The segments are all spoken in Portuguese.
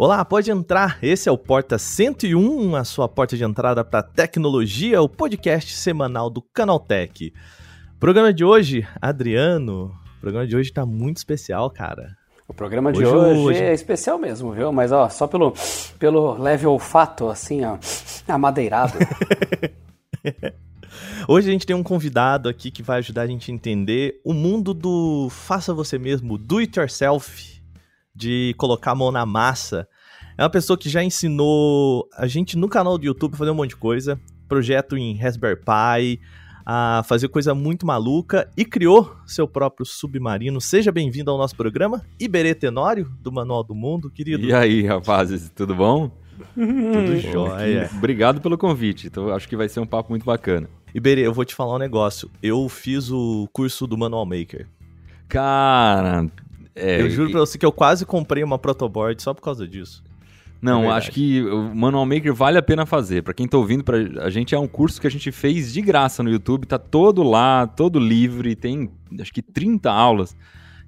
Olá, pode entrar. Esse é o Porta 101, a sua porta de entrada para tecnologia, o podcast semanal do Canaltech. Programa de hoje, Adriano. O programa de hoje tá muito especial, cara. O programa de hoje, hoje, é especial mesmo, viu? Mas ó, só pelo, pelo leve olfato, assim, ó, amadeirado. Hoje a gente tem um convidado aqui que vai ajudar a gente a entender o mundo do faça você mesmo, do it yourself de colocar a mão na massa. É uma pessoa que já ensinou a gente no canal do YouTube a fazer um monte de coisa, projeto em Raspberry Pi, a fazer coisa muito maluca e criou seu próprio submarino. Seja bem-vindo ao nosso programa, Iberê Tenório, do Manual do Mundo, querido. E aí, rapazes, tudo bom? tudo jóia. Obrigado pelo convite, então acho que vai ser um papo muito bacana. Iberê, eu vou te falar um negócio. Eu fiz o curso do Manual Maker. Cara, é, eu juro pra você que eu quase comprei uma protoboard só por causa disso. Não, é acho que o Manual Maker vale a pena fazer. Para quem tá ouvindo, pra, a gente é um curso que a gente fez de graça no YouTube, tá todo lá, todo livre, tem acho que 30 aulas.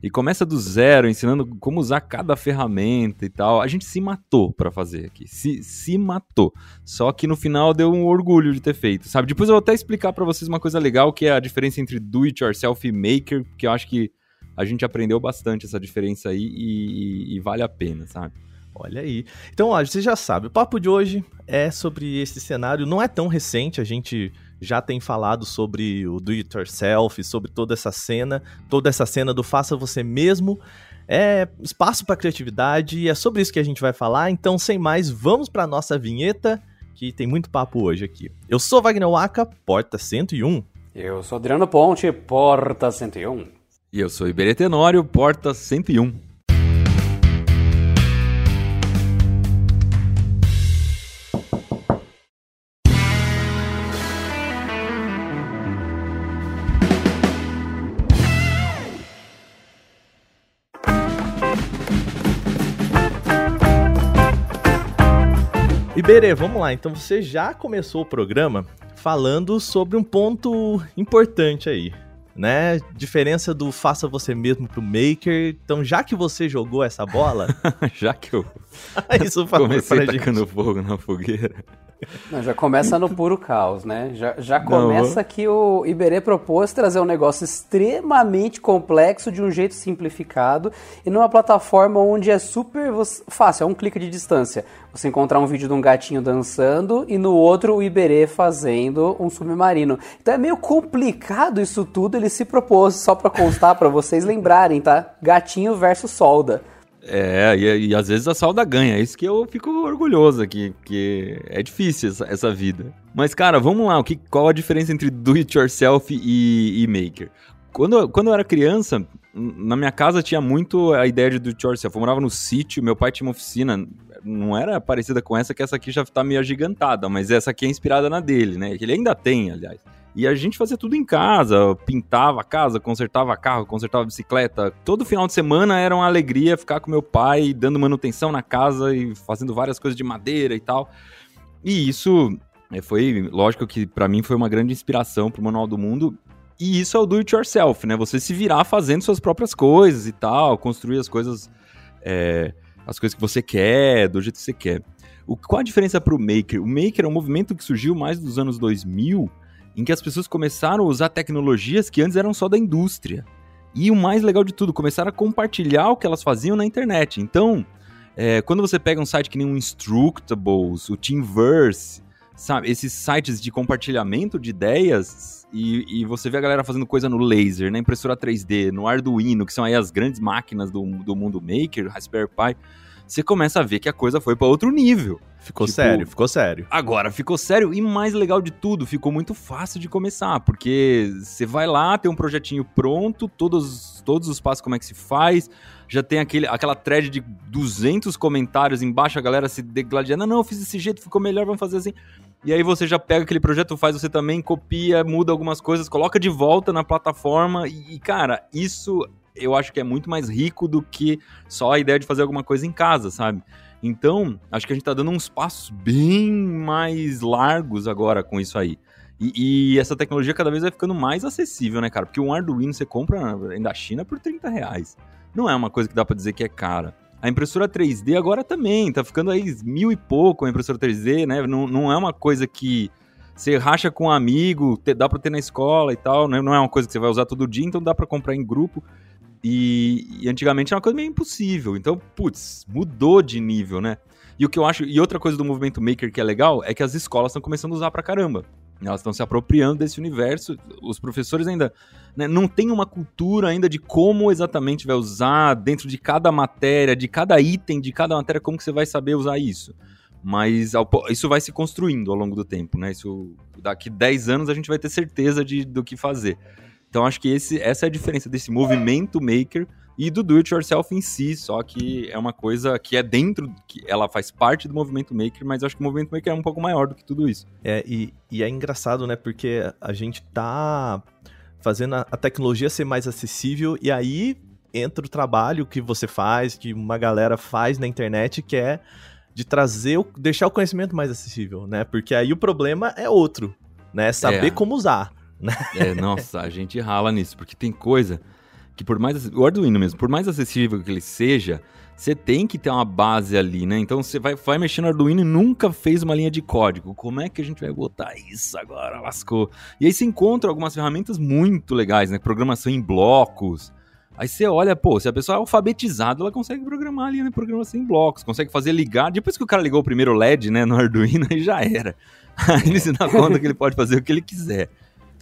E começa do zero, ensinando como usar cada ferramenta e tal. A gente se matou para fazer aqui. Se, se matou. Só que no final deu um orgulho de ter feito, sabe? Depois eu vou até explicar para vocês uma coisa legal, que é a diferença entre do it yourself e maker, que eu acho que a gente aprendeu bastante essa diferença aí e, e vale a pena, sabe? Olha aí. Então, ó, você já sabe, o papo de hoje é sobre esse cenário. Não é tão recente, a gente já tem falado sobre o do it yourself, sobre toda essa cena, toda essa cena do faça você mesmo. É espaço para criatividade e é sobre isso que a gente vai falar. Então, sem mais, vamos para nossa vinheta, que tem muito papo hoje aqui. Eu sou Wagner Waka, porta 101. Eu sou Adriano Ponte, porta 101. E eu sou Iberê Tenório, porta 101. Iberê, vamos lá. Então você já começou o programa falando sobre um ponto importante aí né? Diferença do faça você mesmo pro Maker. Então, já que você jogou essa bola. já que eu isso comecei tacando gente. fogo na fogueira. Não, já começa no puro caos, né? Já, já começa Não, que o Iberê propôs trazer um negócio extremamente complexo de um jeito simplificado e numa plataforma onde é super fácil, é um clique de distância. Você encontrar um vídeo de um gatinho dançando e no outro o Iberê fazendo um submarino. Então é meio complicado isso tudo, ele se propôs só para constar para vocês lembrarem, tá? Gatinho versus solda. É, e, e, às vezes a Salda ganha. É isso que eu fico orgulhoso aqui, que é difícil essa, essa, vida. Mas, cara, vamos lá. O que, qual a diferença entre do it yourself e, e maker? Quando, quando eu era criança, na minha casa tinha muito a ideia de do it yourself. Eu morava no sítio, meu pai tinha uma oficina. Não era parecida com essa, que essa aqui já tá meio agigantada, mas essa aqui é inspirada na dele, né? Ele ainda tem, aliás. E a gente fazia tudo em casa, pintava a casa, consertava carro, consertava bicicleta. Todo final de semana era uma alegria ficar com meu pai, dando manutenção na casa e fazendo várias coisas de madeira e tal. E isso é, foi, lógico que para mim foi uma grande inspiração pro Manual do Mundo. E isso é o do it yourself, né? Você se virar fazendo suas próprias coisas e tal, construir as coisas, é, as coisas que você quer, do jeito que você quer. O, qual a diferença pro Maker? O Maker é um movimento que surgiu mais dos anos 2000 em que as pessoas começaram a usar tecnologias que antes eram só da indústria. E o mais legal de tudo, começaram a compartilhar o que elas faziam na internet. Então, é, quando você pega um site que nem o Instructables, o Teamverse, sabe, esses sites de compartilhamento de ideias, e, e, você vê a galera fazendo coisa no laser, na impressora 3D, no Arduino, que são aí as grandes máquinas do, do mundo maker, Raspberry Pi, você começa a ver que a coisa foi para outro nível. Ficou tipo, sério, ficou sério. Agora ficou sério e mais legal de tudo, ficou muito fácil de começar, porque você vai lá, tem um projetinho pronto, todos, todos os passos como é que se faz, já tem aquele, aquela thread de 200 comentários embaixo, a galera se degladiando, não, não, eu fiz desse jeito, ficou melhor, vamos fazer assim. E aí você já pega aquele projeto, faz você também, copia, muda algumas coisas, coloca de volta na plataforma e, cara, isso eu acho que é muito mais rico do que só a ideia de fazer alguma coisa em casa, sabe? Então, acho que a gente tá dando uns passos bem mais largos agora com isso aí. E, e, essa tecnologia cada vez vai ficando mais acessível, né, cara? Porque um Arduino você compra da China por 30 reais. Não é uma coisa que dá para dizer que é cara. A impressora 3D agora também, tá ficando aí mil e pouco a impressora 3D, né? Não, não é uma coisa que você racha com um amigo, te, dá pra ter na escola e tal, né? não é uma coisa que você vai usar todo dia, então dá para comprar em grupo. E, e, antigamente era uma coisa meio impossível. Então, putz, mudou de nível, né? E o que eu acho. E outra coisa do movimento maker que é legal é que as escolas estão começando a usar pra caramba. Elas estão se apropriando desse universo. Os professores ainda né, não têm uma cultura ainda de como exatamente vai usar dentro de cada matéria, de cada item, de cada matéria, como que você vai saber usar isso. Mas isso vai se construindo ao longo do tempo, né? Isso, daqui 10 anos a gente vai ter certeza de, do que fazer. Então acho que esse, essa é a diferença desse movimento maker e do do it yourself em si, só que é uma coisa que é dentro, que ela faz parte do movimento maker, mas acho que o movimento maker é um pouco maior do que tudo isso. É, e, e é engraçado, né, porque a gente tá fazendo a, a tecnologia ser mais acessível e aí entra o trabalho que você faz, que uma galera faz na internet, que é de trazer, o, deixar o conhecimento mais acessível, né? Porque aí o problema é outro, né? Saber é. como usar. Né? É, nossa, a gente rala nisso, porque tem coisa que por mais o Arduino mesmo, por mais acessível que ele seja, você tem que ter uma base ali, né? Então você vai, vai mexer no Arduino e nunca fez uma linha de código. Como é que a gente vai botar isso agora? Lascou. E aí você encontra algumas ferramentas muito legais, né? Programação em blocos. Aí você olha, pô, se a pessoa é alfabetizada, ela consegue programar ali, né? Programação em blocos, consegue fazer ligar. Depois que o cara ligou o primeiro LED, né, no Arduino, aí já era. Aí ele se dá conta que ele pode fazer o que ele quiser.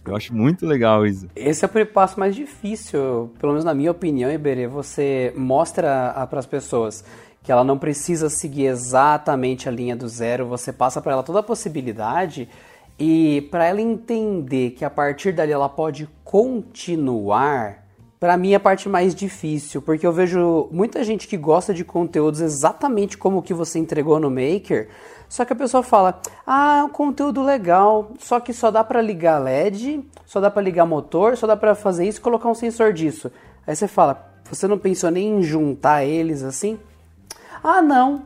Eu acho muito legal isso. Esse é o passo mais difícil, pelo menos na minha opinião, Iberê. Você mostra para as pessoas que ela não precisa seguir exatamente a linha do zero, você passa para ela toda a possibilidade e para ela entender que a partir dali ela pode continuar, para mim é a parte mais difícil, porque eu vejo muita gente que gosta de conteúdos exatamente como o que você entregou no Maker, só que a pessoa fala: "Ah, é um conteúdo legal, só que só dá para ligar LED, só dá para ligar motor, só dá para fazer isso e colocar um sensor disso". Aí você fala: "Você não pensou nem em juntar eles assim?" "Ah, não.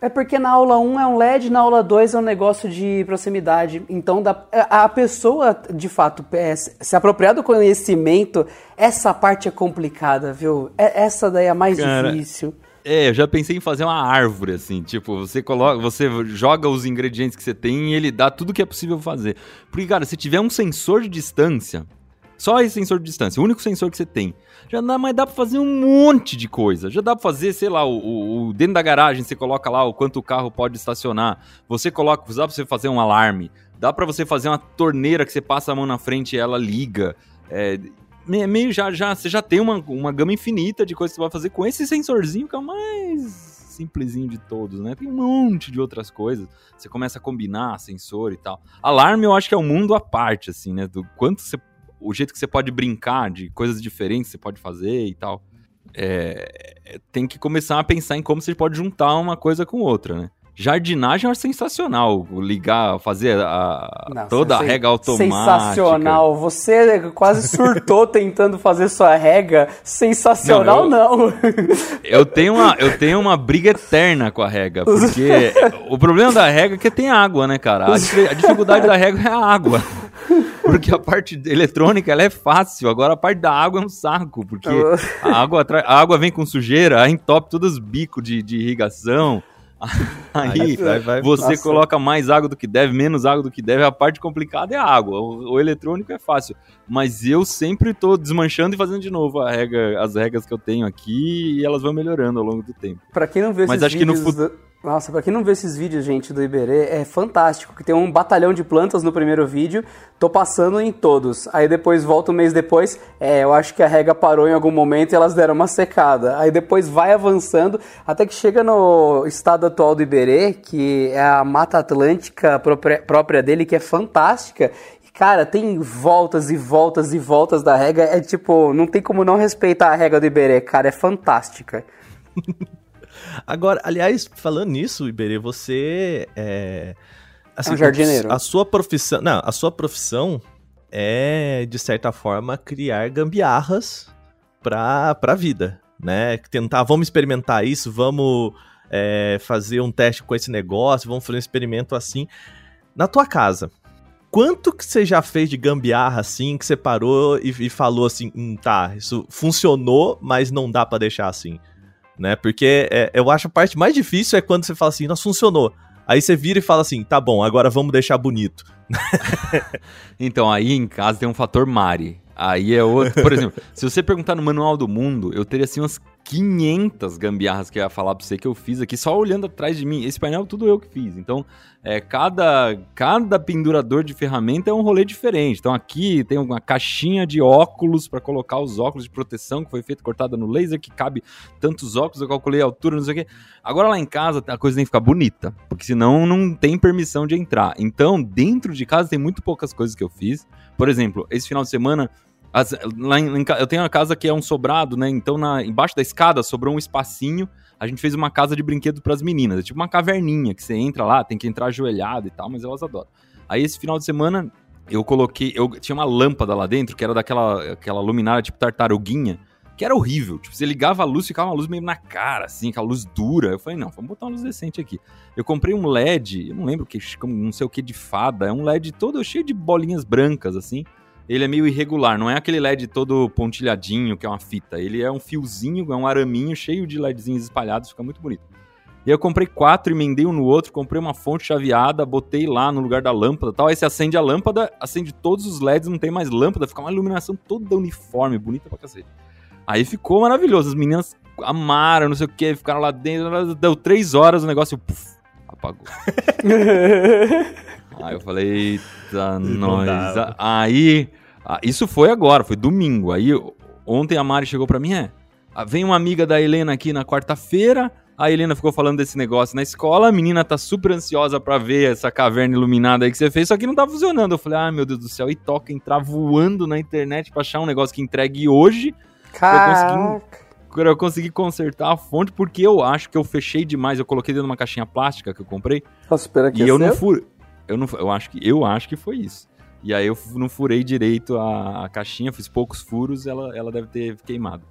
É porque na aula 1 é um LED, na aula 2 é um negócio de proximidade. Então, é, a pessoa, de fato, é, se apropriar do conhecimento, essa parte é complicada, viu? Essa daí é a mais Cara, difícil. É, eu já pensei em fazer uma árvore, assim, tipo, você coloca, você joga os ingredientes que você tem e ele dá tudo que é possível fazer. Porque, cara, se tiver um sensor de distância, só esse sensor de distância, o único sensor que você tem, já dá, mas dá pra fazer um monte de coisa. Já dá pra fazer, sei lá, o, o, o dentro da garagem, você coloca lá o quanto o carro pode estacionar. Você coloca, dá pra você fazer um alarme. Dá pra você fazer uma torneira que você passa a mão na frente e ela liga. É, meio já, já, você já tem uma, uma gama infinita de coisas que você vai fazer com esse sensorzinho que é o mais simplesinho de todos, né? Tem um monte de outras coisas. Você começa a combinar sensor e tal. Alarme eu acho que é um mundo à parte, assim, né? Do quanto você. O jeito que você pode brincar de coisas diferentes que você pode fazer e tal. É, tem que começar a pensar em como você pode juntar uma coisa com outra, né? Jardinagem é sensacional. Ligar, fazer a, Nossa, toda a rega automática. Sensacional. Você quase surtou tentando fazer sua rega. Sensacional, não. Eu, não. eu, tenho uma, eu tenho uma briga eterna com a rega. Porque o problema da rega é que tem água, né, cara? A, a dificuldade da rega é a água. Porque a parte eletrônica ela é fácil, agora a parte da água é um saco, porque a água, a água vem com sujeira, aí entope todos os bicos de, de irrigação. Aí, vai, vai, você nossa. coloca mais água do que deve, menos água do que deve. A parte complicada é a água. O, o eletrônico é fácil. Mas eu sempre estou desmanchando e fazendo de novo a regra, as regras que eu tenho aqui e elas vão melhorando ao longo do tempo. Para quem não vê Mas acho vídeos... que no nossa, pra quem não vê esses vídeos, gente, do Iberê, é fantástico, que tem um batalhão de plantas no primeiro vídeo, tô passando em todos. Aí depois volta um mês depois, é, eu acho que a rega parou em algum momento e elas deram uma secada. Aí depois vai avançando, até que chega no estado atual do Iberê, que é a Mata Atlântica própria dele, que é fantástica, Cara, tem voltas e voltas e voltas da rega. É tipo, não tem como não respeitar a regra do Iberê, cara. É fantástica. Agora, aliás, falando nisso, Iberê, você é. Assim, é um jardineiro. A sua profissão. Não, a sua profissão é, de certa forma, criar gambiarras pra, pra vida, né? Tentar, vamos experimentar isso, vamos é, fazer um teste com esse negócio, vamos fazer um experimento assim. Na tua casa, quanto que você já fez de gambiarra assim, que você parou e, e falou assim, hum, tá, isso funcionou, mas não dá para deixar assim? Né? Porque é, eu acho a parte mais difícil é quando você fala assim, não funcionou. Aí você vira e fala assim, tá bom, agora vamos deixar bonito. então, aí em casa tem um fator Mari. Aí é outro. Por exemplo, se você perguntar no Manual do Mundo, eu teria assim umas 500 gambiarras que eu ia falar pra você que eu fiz aqui, só olhando atrás de mim. Esse painel tudo eu que fiz. Então, é, cada, cada pendurador de ferramenta é um rolê diferente. Então, aqui tem uma caixinha de óculos para colocar os óculos de proteção que foi feito cortada no laser, que cabe tantos óculos. Eu calculei a altura, não sei o quê. Agora, lá em casa, a coisa tem que ficar bonita, porque senão não tem permissão de entrar. Então, dentro de casa, tem muito poucas coisas que eu fiz. Por exemplo, esse final de semana as, lá em, eu tenho uma casa que é um sobrado, né? Então, na, embaixo da escada sobrou um espacinho. A gente fez uma casa de brinquedo para as meninas. É tipo uma caverninha que você entra lá, tem que entrar ajoelhado e tal, mas elas adoram. Aí, esse final de semana, eu coloquei. Eu tinha uma lâmpada lá dentro, que era daquela aquela luminária tipo tartaruguinha, que era horrível. Tipo, você ligava a luz, ficava uma luz meio na cara, assim, aquela luz dura. Eu falei, não, vamos botar uma luz decente aqui. Eu comprei um LED, eu não lembro que, não sei o que de fada, é um LED todo cheio de bolinhas brancas, assim ele é meio irregular, não é aquele LED todo pontilhadinho, que é uma fita. Ele é um fiozinho, é um araminho cheio de LEDzinhos espalhados, fica muito bonito. E eu comprei quatro, emendei um no outro, comprei uma fonte chaveada, botei lá no lugar da lâmpada tal. Aí você acende a lâmpada, acende todos os LEDs, não tem mais lâmpada, fica uma iluminação toda uniforme, bonita pra cacete. Aí ficou maravilhoso, as meninas amaram, não sei o que, ficaram lá dentro, deu três horas o negócio, puf, apagou. Aí eu falei, eita, nós. Aí, isso foi agora, foi domingo. Aí ontem a Mari chegou pra mim, é, vem uma amiga da Helena aqui na quarta-feira, a Helena ficou falando desse negócio na escola, a menina tá super ansiosa para ver essa caverna iluminada aí que você fez, só que não tá funcionando. Eu falei, ah, meu Deus do céu, e toca entrar voando na internet pra achar um negócio que entregue hoje. Caraca. Eu consegui, consertar a fonte, porque eu acho que eu fechei demais. Eu coloquei dentro de uma caixinha plástica que eu comprei. Nossa, espera que E eu não fui. Eu, não, eu, acho que, eu acho que foi isso. E aí eu não furei direito a, a caixinha, fiz poucos furos, ela, ela deve ter queimado.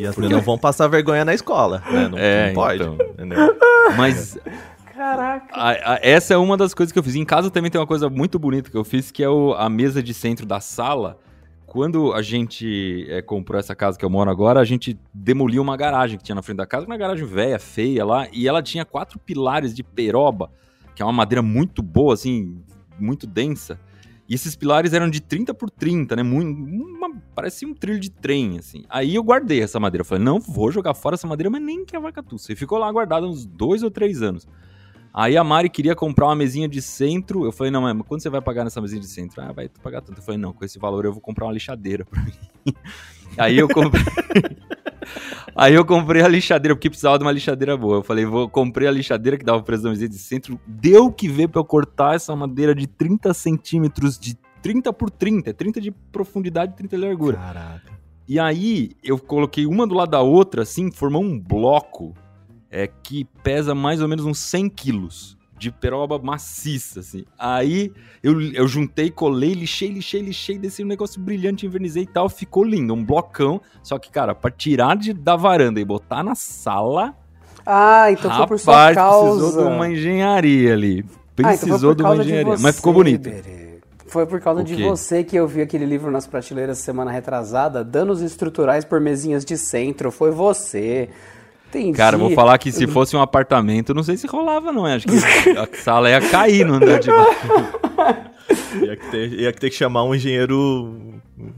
E as não vão passar vergonha na escola, né? Não, é, não pode. Então. Mas. Caraca. A, a, essa é uma das coisas que eu fiz. Em casa também tem uma coisa muito bonita que eu fiz, que é o, a mesa de centro da sala. Quando a gente é, comprou essa casa que eu moro agora, a gente demoliu uma garagem que tinha na frente da casa, uma garagem velha, feia lá, e ela tinha quatro pilares de peroba que é uma madeira muito boa, assim, muito densa. E esses pilares eram de 30 por 30, né? Muito, uma, parecia um trilho de trem, assim. Aí eu guardei essa madeira. Falei, não vou jogar fora essa madeira, mas nem que a vaca tussa. E ficou lá guardada uns dois ou três anos. Aí a Mari queria comprar uma mesinha de centro. Eu falei, não, mas quando você vai pagar nessa mesinha de centro? Ah, vai pagar tanto. Eu falei, não, com esse valor eu vou comprar uma lixadeira pra mim. Aí eu comprei. Aí eu comprei a lixadeira, porque precisava de uma lixadeira boa. Eu falei, vou comprei a lixadeira que dava preço da de centro. Deu que ver pra eu cortar essa madeira de 30 centímetros, de 30 por 30, 30 de profundidade e 30 de largura. Caraca. E aí eu coloquei uma do lado da outra, assim, formou um bloco é, que pesa mais ou menos uns 100 quilos de peroba maciça, assim. Aí eu, eu juntei, colei, lixei, lixei, lixei, desci um negócio brilhante, invernizei e tal, ficou lindo, um blocão. Só que, cara, pra tirar de, da varanda e botar na sala. Ah, então rapaz, foi por sua causa. precisou de uma engenharia ali. Precisou ah, então de uma engenharia. De você, mas ficou bonito. Foi por causa de você que eu vi aquele livro nas prateleiras semana retrasada, Danos Estruturais por Mesinhas de Centro. Foi você. Entendi. Cara, vou falar que se fosse um apartamento, não sei se rolava, não. Acho que a sala ia cair no andar de baixo. ia, ter, ia ter que chamar um engenheiro.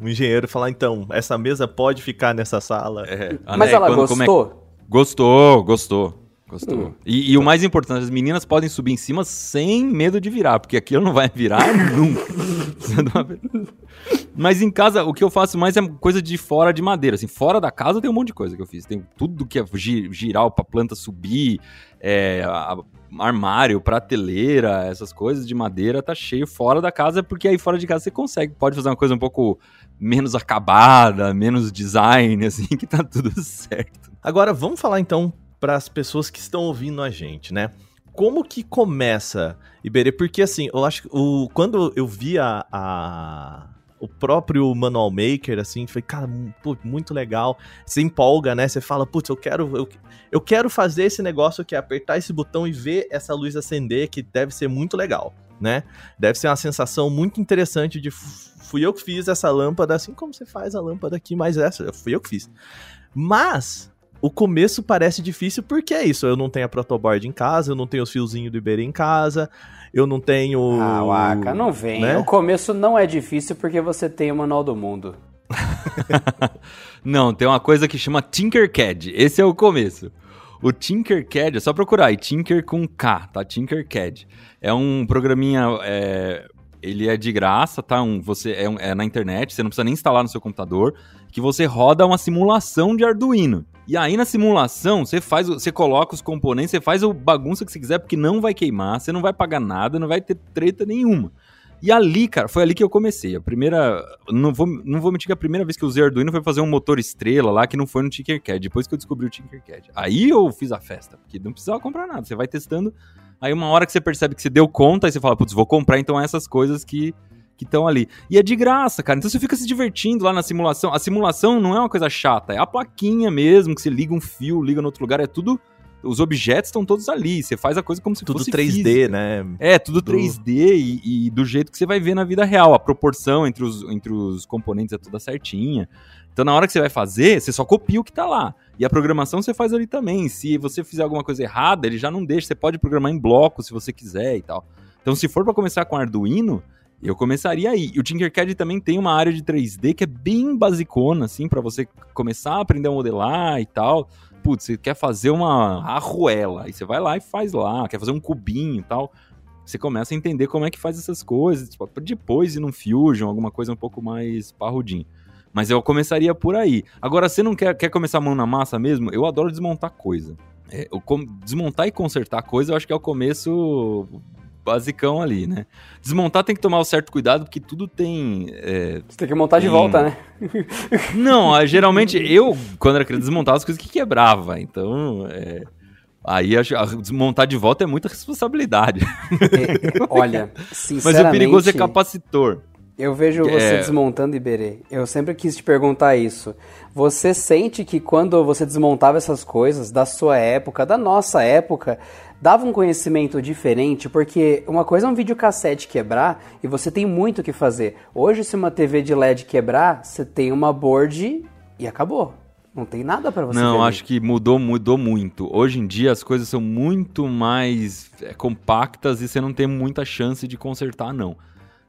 Um engenheiro e falar, então, essa mesa pode ficar nessa sala. É. Mas ela quando, gostou? É... Gostou, gostou. Gostou. Hum. E, e, o mais importante, as meninas podem subir em cima sem medo de virar, porque aquilo não vai virar nunca. Mas em casa, o que eu faço mais é coisa de fora de madeira. Assim, fora da casa tem um monte de coisa que eu fiz. Tem tudo que é girar pra planta subir, é, armário, prateleira, essas coisas de madeira, tá cheio fora da casa, porque aí fora de casa você consegue. Pode fazer uma coisa um pouco menos acabada, menos design, assim, que tá tudo certo. Agora, vamos falar então para as pessoas que estão ouvindo a gente, né? Como que começa Iberê? Porque assim, eu acho que o, quando eu vi a, a o próprio Manual Maker, assim, foi, cara, pô, muito legal. Você empolga, né? Você fala, putz, eu quero, eu, eu quero fazer esse negócio que é apertar esse botão e ver essa luz acender, que deve ser muito legal, né? Deve ser uma sensação muito interessante de fui eu que fiz essa lâmpada, assim como você faz a lâmpada aqui, mas essa, fui eu que fiz. Mas o, começo parece difícil porque é isso. Eu não tenho a protoboard em casa, eu não tenho os fiozinhos do Iberê em casa, eu não tenho. Ah, Waka, não vem. Né? O começo não é difícil porque você tem o Manual do Mundo. não, tem uma coisa que chama Tinkercad. Esse é o começo. O Tinkercad, é só procurar aí, Tinker com K, tá? Tinkercad. É um programinha. É, ele é de graça, tá? Um, você é, um, é, na internet, você não precisa nem instalar no seu computador, que você roda uma simulação de Arduino. E aí na simulação, você faz, você coloca os componentes, você faz o bagunça que você quiser, porque não vai queimar, você não vai pagar nada, não vai ter treta nenhuma. E ali, cara, foi ali que eu comecei. A primeira. Não vou, não vou mentir que a primeira vez que eu usei Arduino foi fazer um motor estrela lá que não foi no Tinkercad. Depois que eu descobri o Tinkercad. Aí eu fiz a festa, porque não precisava comprar nada. Você vai testando. Aí uma hora que você percebe que você deu conta, aí você fala, putz, vou comprar então essas coisas que que estão ali. E é de graça, cara. Então você fica se divertindo lá na simulação. A simulação não é uma coisa chata, é a plaquinha mesmo, que você liga um fio, liga no outro lugar, é tudo os objetos estão todos ali. Você faz a coisa como se tudo fosse 3D, física. né? É, tudo 3D e, e, do jeito que você vai ver na vida real. A proporção entre os, entre os componentes é toda certinha. Então, na hora que você vai fazer, você só copia o que está lá. E a programação você faz ali também. Se você fizer alguma coisa errada, ele já não deixa. Você pode programar em bloco se você quiser e tal. Então, se for para começar com Arduino, eu começaria aí. E o Tinkercad também tem uma área de 3D que é bem basicona, assim, para você começar a aprender a modelar e tal putz, você quer fazer uma arruela, aí você vai lá e faz lá, quer fazer um cubinho e tal. Você começa a entender como é que faz essas coisas, tipo, depois ir num Fusion, alguma coisa um pouco mais parrudinho. Mas eu começaria por aí. Agora, você não quer, quer começar a mão na massa mesmo? Eu adoro desmontar coisa. É, eu, desmontar e consertar coisa, eu acho que é o começo basicão ali, né? Desmontar tem que tomar um certo cuidado, porque tudo tem. É, Você tem que montar tem... de volta, né? Não, geralmente eu, quando era criança, desmontava as coisas que quebrava. Então. É... Aí desmontar de volta é muita responsabilidade. É, olha, sinceramente... Mas o perigoso é capacitor. Eu vejo você é... desmontando Iberê. Eu sempre quis te perguntar isso. Você sente que quando você desmontava essas coisas da sua época, da nossa época, dava um conhecimento diferente? Porque uma coisa é um videocassete quebrar e você tem muito o que fazer. Hoje, se uma TV de LED quebrar, você tem uma board e acabou. Não tem nada para você. Não, acho que mudou, mudou muito. Hoje em dia as coisas são muito mais é, compactas e você não tem muita chance de consertar, não.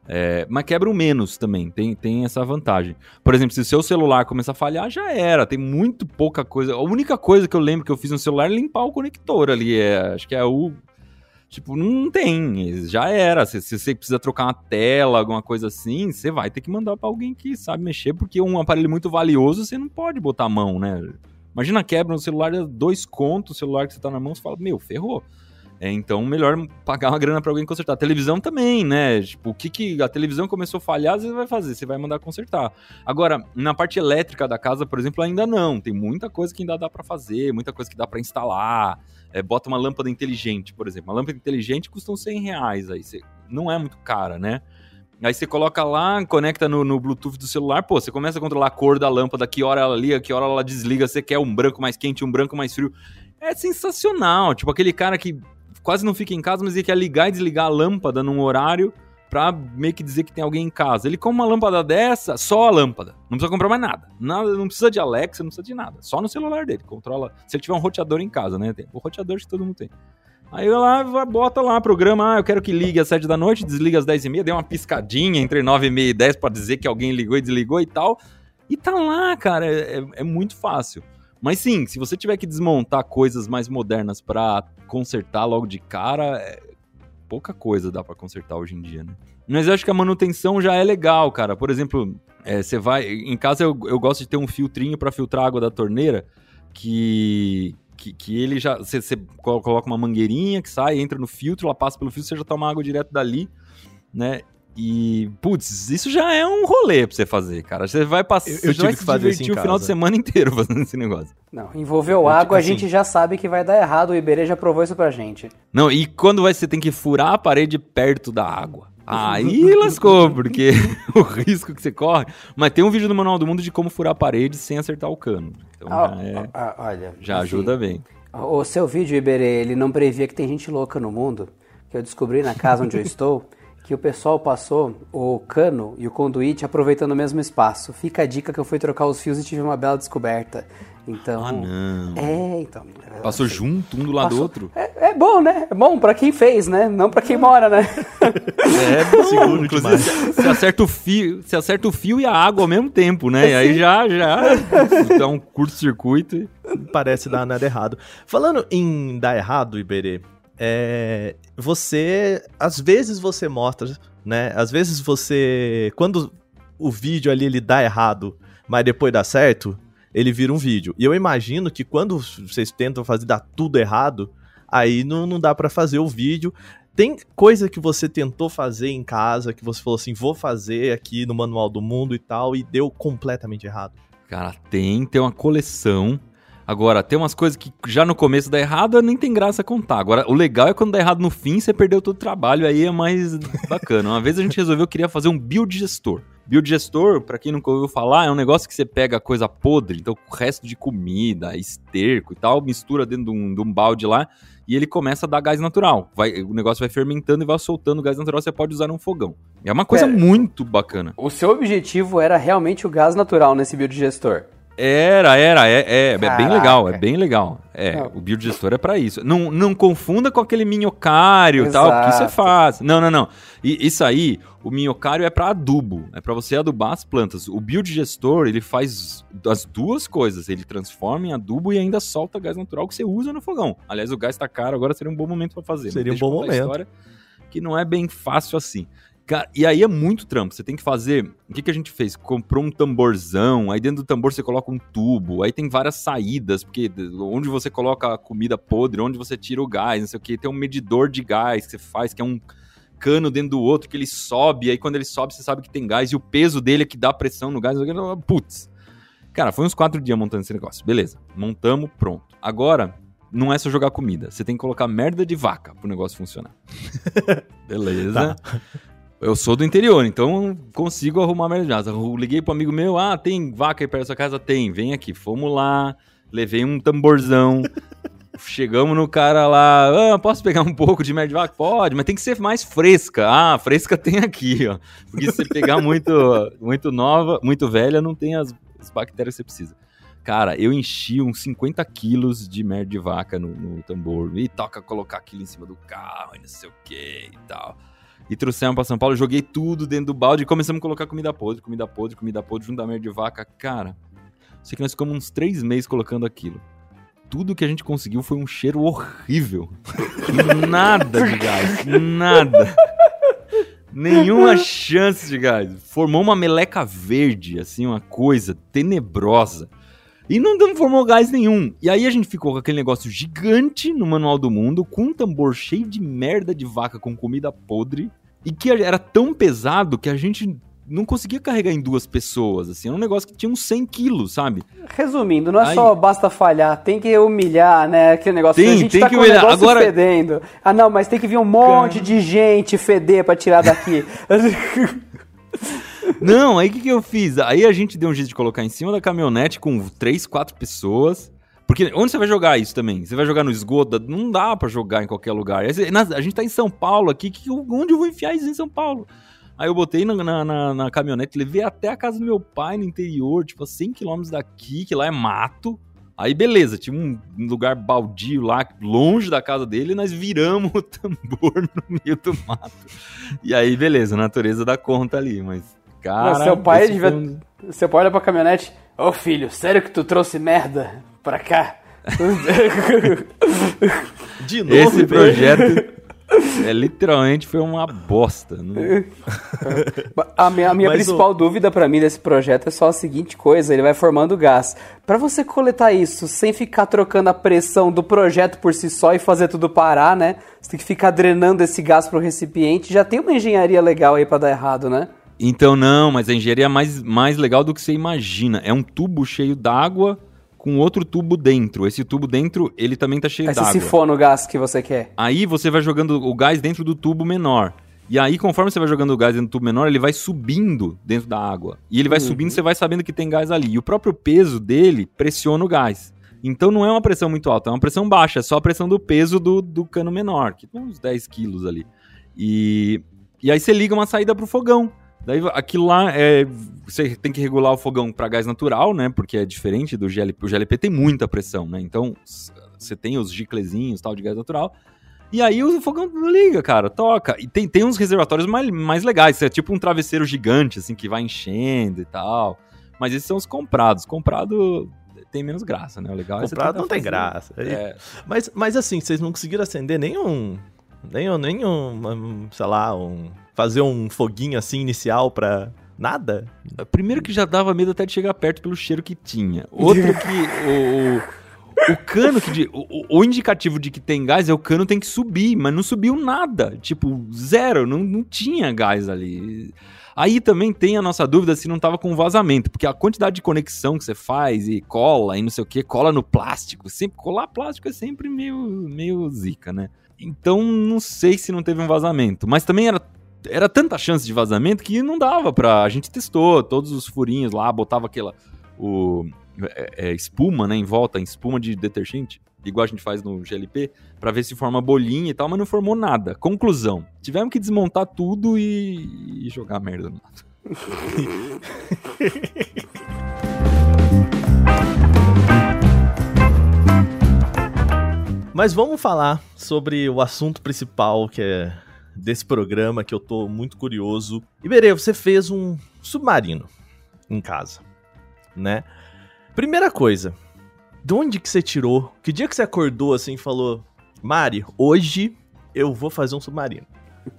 É, mas quebra o menos também, tem, tem essa vantagem. Por exemplo, se o seu celular começar a falhar, já era, tem muito pouca coisa. A única coisa que eu lembro que eu fiz no celular é limpar o conector ali, é, acho que é o... Tipo, não tem, já era. Se, se, você precisa trocar uma tela, alguma coisa assim, você vai ter que mandar para alguém que sabe mexer, porque um aparelho muito valioso você não pode botar a mão, né? Imagina quebra no celular, dois contos, o celular que você tá na mão, você fala, meu, ferrou. É, então, melhor pagar uma grana para alguém consertar. A televisão também, né? Tipo, o que, que a televisão começou a falhar, você vai fazer? Você vai mandar consertar. Agora, na parte elétrica da casa, por exemplo, ainda não. Tem muita coisa que ainda dá para fazer, muita coisa que dá para instalar. É, bota uma lâmpada inteligente, por exemplo. Uma lâmpada inteligente custa uns 100 reais aí. Você, não é muito cara, né? Aí você coloca lá, conecta no, no, Bluetooth do celular, pô, você começa a controlar a cor da lâmpada, que hora ela liga, que hora ela desliga, você quer um branco mais quente, um branco mais frio. É sensacional. Tipo, aquele cara que quase não fica em casa, mas ele quer ligar e desligar a lâmpada num horário pra meio que dizer que tem alguém em casa. Ele com uma lâmpada dessa, só a lâmpada. Não precisa comprar mais nada. nada não precisa de Alexa, não precisa de nada. Só no celular dele. Controla. Se ele tiver um roteador em casa, né? Tem o roteador que todo mundo tem. Aí lá, bota lá, programa, ah, eu quero que ligue às 7 da noite, desliga às 10 e meia, dê uma piscadinha entre 9 e meia e 10 pra dizer que alguém ligou e desligou e tal. E tá lá, cara, é, é muito fácil. Mas sim, se você tiver que desmontar coisas mais modernas para consertar logo de cara, é... pouca coisa dá para consertar hoje em dia, né? Mas eu acho que a manutenção já é legal, cara. Por exemplo, é, você vai. Em casa eu, eu gosto de ter um filtrinho para filtrar água da torneira que. Que, que ele já. Você coloca uma mangueirinha que sai, entra no filtro, ela passa pelo filtro, você já toma água direto dali, né? E, putz, isso já é um rolê pra você fazer, cara. Você vai passar. Eu, eu tive que fazer divertir o final de semana inteiro fazendo esse negócio. Não, envolveu água, tipo a gente já sabe que vai dar errado. O Iberê já provou isso pra gente. Não, e quando vai, você tem que furar a parede perto da água. Aí lascou, porque o risco que você corre. Mas tem um vídeo no Manual do Mundo de como furar a parede sem acertar o cano. Então ah, já, é, ah, olha, já ajuda bem. O seu vídeo, Iberê, ele não previa que tem gente louca no mundo. Que eu descobri na casa onde eu estou que o pessoal passou o cano e o conduíte aproveitando o mesmo espaço. Fica a dica que eu fui trocar os fios e tive uma bela descoberta. Então. Ah, não. É, então. Passou junto, um do lado do Passou- outro? É, é bom. Passou junto, um do lado do Passou- outro? É, é bom, né? É bom pra quem fez, né? Não pra quem mora, né? É bom, Seguro inclusive demais. você, acerta o fio, você acerta o fio e a água ao mesmo tempo, né? E aí já, já dá um curto-circuito. e- Parece dar nada errado. Falando em dar errado, Iberê, é, você. Às vezes você mostra, né? Às vezes você. Quando o vídeo ali ele dá errado, mas depois dá certo, ele vira um vídeo. E eu imagino que quando vocês tentam fazer dar tudo errado, aí não, não dá pra fazer o vídeo. Tem coisa que você tentou fazer em casa, que você falou assim, vou fazer aqui no Manual do Mundo e tal, e deu completamente errado. Cara, tem, tem uma coleção. Agora, tem umas coisas que já no começo dá errado, nem tem graça contar. Agora, o legal é quando dá errado no fim, você perdeu todo o trabalho, aí é mais bacana. Uma vez a gente resolveu, queria fazer um build gestor. Build gestor, pra quem nunca ouviu falar, é um negócio que você pega coisa podre, então o resto de comida, esterco e tal, mistura dentro de um, de um balde lá, e ele começa a dar gás natural. Vai, o negócio vai fermentando e vai soltando gás natural, você pode usar num fogão. É uma coisa Pera. muito bacana. O seu objetivo era realmente o gás natural nesse biodigestor. Era, era, é, é, é bem legal, é bem legal. É, Não. o biodigestor é pra isso. Não, não confunda com aquele minhocário e tal, porque isso é fácil. Não, não, não. E, isso aí, o minhocário é pra adubo, é pra você adubar as plantas. O biodigestor, ele faz as duas coisas, ele transforma em adubo e ainda solta gás natural que você usa no fogão. Aliás, o gás tá caro, agora seria um bom momento pra fazer. Seria um bom momento. história, que não é bem fácil assim. Cara, e aí é muito trampo. Você tem que fazer. O que, que a gente fez? Comprou um tamborzão, aí dentro do tambor você coloca um tubo, aí tem várias saídas, porque onde você coloca a comida podre, onde você tira o gás, não sei o que, tem um medidor de gás que você faz, que é um cano dentro do outro, que ele sobe, aí quando ele sobe você sabe que tem gás, e o peso dele é que dá pressão no gás. Putz. Cara, foi uns quatro dias montando esse negócio. Beleza, montamos, pronto. Agora, não é só jogar comida, você tem que colocar merda de vaca pro negócio funcionar. Beleza. Eu sou do interior, então consigo arrumar merda de vaca. Liguei pro amigo meu, ah, tem vaca aí perto da sua casa? Tem, vem aqui. Fomos lá, levei um tamborzão. Chegamos no cara lá, ah, posso pegar um pouco de merda de vaca? Pode, mas tem que ser mais fresca. Ah, fresca tem aqui, ó. Porque se pegar muito, muito nova, muito velha, não tem as, as bactérias que você precisa. Cara, eu enchi uns 50 quilos de merda de vaca no, no tambor. E toca colocar aquilo em cima do carro e não sei o que e tal. E trouxemos pra São Paulo, joguei tudo dentro do balde e começamos a colocar comida podre, comida podre, comida podre, junto da merda de vaca. Cara, sei que nós ficamos uns três meses colocando aquilo. Tudo que a gente conseguiu foi um cheiro horrível. nada de gás, nada. Nenhuma chance de gás. Formou uma meleca verde, assim, uma coisa tenebrosa. E não formou gás nenhum. E aí a gente ficou com aquele negócio gigante no Manual do Mundo, com um tambor cheio de merda de vaca com comida podre. E que era tão pesado que a gente não conseguia carregar em duas pessoas, assim. Era um negócio que tinha uns 100 quilos, sabe? Resumindo, não é Aí- só basta falhar, tem que humilhar, né? Aquele negócio Tem- a gente tem tá que com o humilhar. negócio Agora- fedendo. Ah, não, mas tem que vir um monte de gente feder pra tirar daqui. Não, aí o que, que eu fiz? Aí a gente deu um jeito de colocar em cima da caminhonete com três, quatro pessoas. Porque onde você vai jogar isso também? Você vai jogar no esgoto? Não dá pra jogar em qualquer lugar. A gente tá em São Paulo aqui, que, onde eu vou enfiar isso em São Paulo? Aí eu botei na, na, na- caminhonete, levei até a casa do meu pai no interior, tipo a 100 quilômetros daqui, que lá é mato. Aí beleza, tinha um lugar baldio lá, longe da casa dele, e nós viramos o tambor no meio do mato. E aí beleza, a natureza dá conta ali, mas... Cara, seu pai devia- um- Você pode olhar pra caminhonete. Ô filho, sério que tu trouxe merda pra cá? De novo, Esse projeto é, literalmente foi uma bosta. Não- A minha, a minha Mas, principal dúvida pra mim desse projeto é só a seguinte coisa: ele vai formando gás. Pra você coletar isso sem ficar trocando a pressão do projeto por si só e fazer tudo parar, né? Você tem que ficar drenando esse gás pro recipiente. Já tem uma engenharia legal aí pra dar errado, né? Então não, mas a engenharia é mais, mais legal do que você imagina. É um tubo cheio d'água com outro tubo dentro. Esse tubo dentro, ele também tá cheio Aí você d'água. sifona o gás que você quer. Aí você vai jogando o gás dentro do tubo menor. E aí, conforme você vai jogando o gás dentro do tubo menor, ele vai subindo dentro da água. E ele vai subindo, você vai sabendo que tem gás ali. E o próprio peso dele pressiona o gás. Então não é uma pressão muito alta, é uma pressão baixa, é só a pressão do peso do, do cano menor, que tem uns 10 quilos ali. E, e aí você liga uma saída pro fogão. Daí aquilo lá é. Você tem que regular o fogão para gás natural, né? Porque é diferente do GLP. O GLP tem muita pressão, né? Então você tem os giclezinhos tal de gás natural. E aí o fogão liga, cara, toca. E tem, tem uns reservatórios mais, mais legais. É tipo um travesseiro gigante, assim, que vai enchendo e tal. Mas esses são os comprados. Comprado tem menos graça, né? O legal Comprado é não tem graça. É. Mas, mas assim, vocês não conseguiram acender nenhum. Nenhum, nenhum, sei lá, um fazer um foguinho assim inicial pra nada? Primeiro que já dava medo até de chegar perto pelo cheiro que tinha. Outro que o, o, o cano, que o, o, indicativo de que tem gás é o cano tem que subir, mas não subiu nada. Tipo, zero, não, não tinha gás ali. Aí também tem a nossa dúvida se não tava com vazamento, porque a quantidade de conexão que você faz e cola e não sei o que, cola no plástico. Sempre, colar plástico é sempre meio, meio zica, né? Então não sei se não teve um vazamento. Mas também era era tanta chance de vazamento que não dava pra. A gente testou todos os furinhos lá, botava aquela. O, é, é, espuma, né, em volta, espuma de detergente, igual a gente faz no GLP, para ver se forma bolinha e tal, mas não formou nada. Conclusão: tivemos que desmontar tudo e, e jogar merda no mato. Mas vamos falar sobre o assunto principal, que é desse programa que eu tô muito curioso. Iberê, você fez um submarino em casa, né? Primeira coisa, de onde que você tirou? Que dia que você acordou assim e falou, Mari, hoje eu vou fazer um submarino?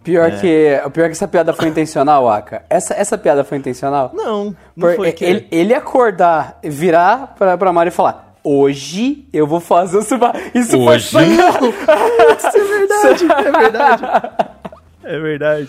Pior, é. que, pior que essa piada foi intencional, Aka. Essa, essa piada foi intencional? Não, não foi. Que... Ele, ele acordar, virar pra, pra Mari e falar: Hoje eu vou fazer o submarino. Isso Hoje? foi. Isso é verdade, é verdade. É verdade.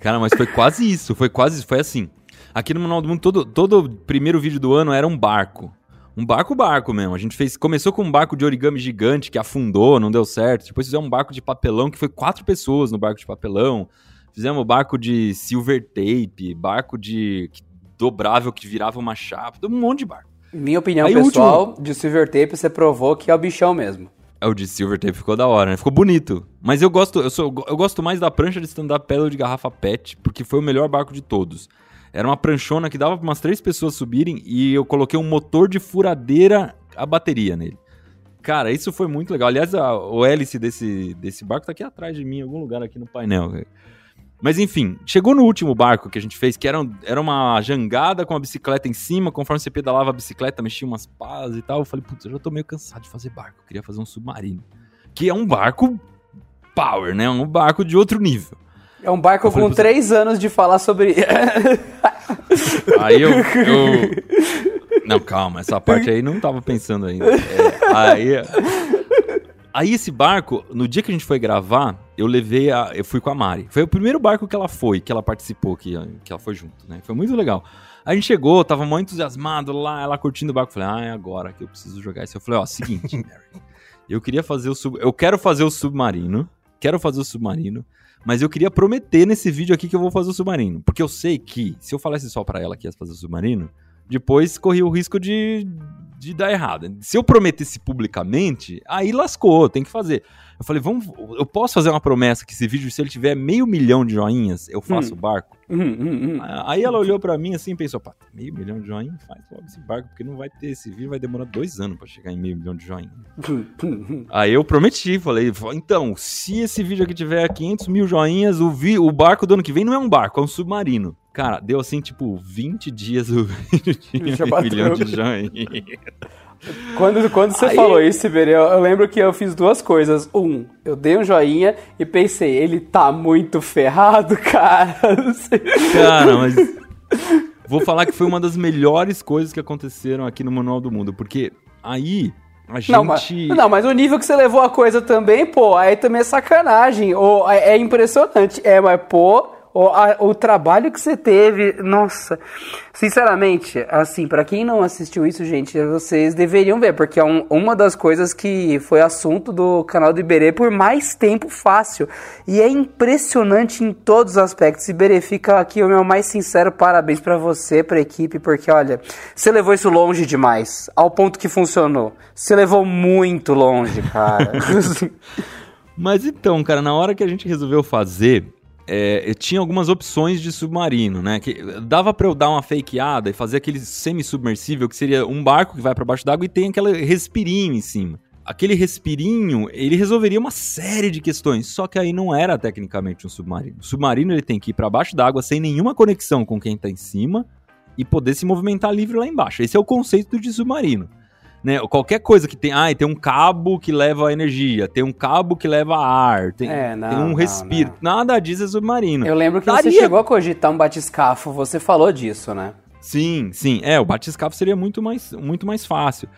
Cara, mas foi quase isso. Foi quase Foi assim. Aqui no Manual do Mundo, todo, todo primeiro vídeo do ano era um barco. Um barco-barco mesmo. A gente fez. Começou com um barco de origami gigante que afundou, não deu certo. Depois fizemos um barco de papelão que foi quatro pessoas no barco de papelão. Fizemos um barco de silver tape, barco de dobrável que virava uma chapa, um monte de barco. Minha opinião Aí, pessoal, último... de silver tape você provou que é o bichão mesmo. É, o de Silver Tape ficou da hora, né? Ficou bonito. Mas eu gosto, eu, sou, eu gosto mais da prancha de stand-up paddle de garrafa PET, porque foi o melhor barco de todos. Era uma pranchona que dava para umas três pessoas subirem e eu coloquei um motor de furadeira a bateria nele. Cara, isso foi muito legal. Aliás, a, o hélice desse, desse barco tá aqui atrás de mim, em algum lugar aqui no painel. Mas enfim, chegou no último barco que a gente fez, que era, era uma jangada com a bicicleta em cima, conforme você pedalava a bicicleta, mexia umas pás e tal. Eu falei, putz, eu já tô meio cansado de fazer barco, eu queria fazer um submarino. Que é um barco power, né? Um barco de outro nível. É um barco com três anos de falar sobre. aí eu, eu. Não, calma, essa parte aí não tava pensando ainda. É, aí. Aí esse barco, no dia que a gente foi gravar, eu levei a. Eu fui com a Mari. Foi o primeiro barco que ela foi, que ela participou, que, que ela foi junto, né? Foi muito legal. A gente chegou, tava muito entusiasmado lá, ela curtindo o barco. Falei, ah, é agora que eu preciso jogar isso. Eu falei, ó, seguinte, Mary. Eu queria fazer o sub. Eu quero fazer o submarino. Quero fazer o submarino. Mas eu queria prometer nesse vídeo aqui que eu vou fazer o submarino. Porque eu sei que, se eu falasse só para ela que ia fazer o submarino, depois corria o risco de, de dar errado. Se eu prometesse publicamente, aí lascou, tem que fazer. Eu falei, vamos, eu posso fazer uma promessa que esse vídeo, se ele tiver meio milhão de joinhas, eu faço hum. o barco? Hum, hum, hum. aí ela olhou para mim assim e pensou, pá, meio milhão de joinhas? Faz logo esse barco, porque não vai ter esse vídeo, vai demorar dois anos para chegar em meio milhão de joinhas. aí eu prometi, falei, então, se esse vídeo aqui tiver 500 mil joinhas, o, vi, o barco do ano que vem não é um barco, é um submarino. Cara, deu assim, tipo, 20 dias o vídeo tinha um milhão de joinhas. Quando, quando você Aí... falou isso, Iberê, eu, eu lembro que eu fiz duas coisas. Um, eu dei um joinha e pensei, ele tá muito ferrado, cara. Cara, mas. Vou falar que foi uma das melhores coisas que aconteceram aqui no Manual do Mundo, porque aí a gente. Não mas, não, mas o nível que você levou a coisa também, pô, aí também é sacanagem. Ou, é, é impressionante. É, mas, pô, o, a, o trabalho que você teve, nossa, sinceramente, assim, para quem não assistiu isso, gente, vocês deveriam ver, porque é um, uma das coisas que foi assunto do canal do Iberê por mais tempo fácil, e é impressionante em todos os aspectos. Iberê, fica aqui o meu mais sincero parabéns para você, pra equipe, porque olha, você levou isso longe demais, ao ponto que funcionou. Você levou muito longe, cara. Mas então, cara, na hora que a gente resolveu fazer, é, tinha algumas opções de submarino, né? Que dava para eu dar uma fakeada e fazer aquele semi-submersível, que seria um barco que vai para baixo d'água e tem aquele respirinho em cima. Aquele respirinho, ele resolveria uma série de questões, só que aí não era tecnicamente um submarino. O submarino ele tem que ir para baixo d'água sem nenhuma conexão com quem tá em cima e poder se movimentar livre lá embaixo. Esse é o conceito de submarino né? Qualquer coisa que tem, ah, tem um cabo que leva energia, tem um cabo que leva ar, tem, é, não, tem um respiro. Não, Nada disso é submarino. Eu lembro que Daria... você chegou a cogitar um batiscafo, você falou disso, né? Sim, sim. É, o batiscafo seria muito mais, muito mais fácil.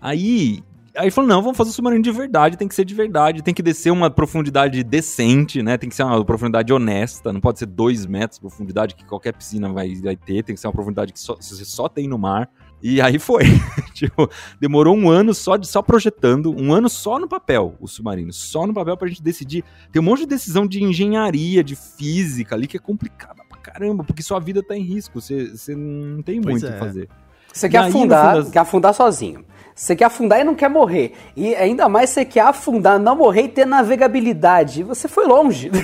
Aí, Aí falou, não, vamos fazer o submarino de verdade, tem que ser de verdade, tem que descer uma profundidade decente, né? Tem que ser uma profundidade honesta, não pode ser dois metros de profundidade que qualquer piscina vai, vai ter, tem que ser uma profundidade que só, você só tem no mar. E aí foi. tipo, demorou um ano só, de, só projetando, um ano só no papel, o submarino. Só no papel pra gente decidir. Tem um monte de decisão de engenharia, de física ali que é complicada pra caramba, porque sua vida tá em risco. Você, você não tem pois muito o é. que fazer. Você quer afundar, das... quer afundar sozinho. Você quer afundar e não quer morrer. E ainda mais você quer afundar, não morrer e ter navegabilidade. Você foi longe.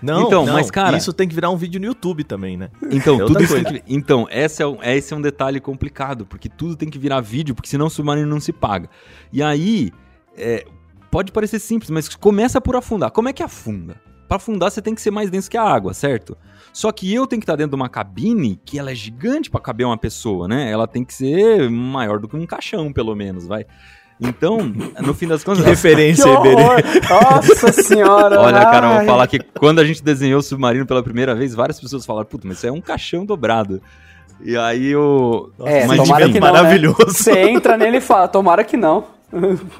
Não, então, não, mas cara, isso tem que virar um vídeo no YouTube também, né? Então, é tudo isso tem que, então, esse é, um, esse é um detalhe complicado, porque tudo tem que virar vídeo, porque senão o submarino não se paga. E aí, é, pode parecer simples, mas começa por afundar. Como é que afunda? Para afundar você tem que ser mais denso que a água, certo? Só que eu tenho que estar dentro de uma cabine que ela é gigante para caber uma pessoa, né? Ela tem que ser maior do que um caixão, pelo menos, vai. Então, no fim das contas. Que referência, Iberê. Nossa senhora! Olha, cara, eu vou falar que quando a gente desenhou o submarino pela primeira vez, várias pessoas falaram: puta, mas isso é um caixão dobrado. E aí o. É, mas tomara que não, né? maravilhoso. Né? Você entra nele e fala: tomara que não.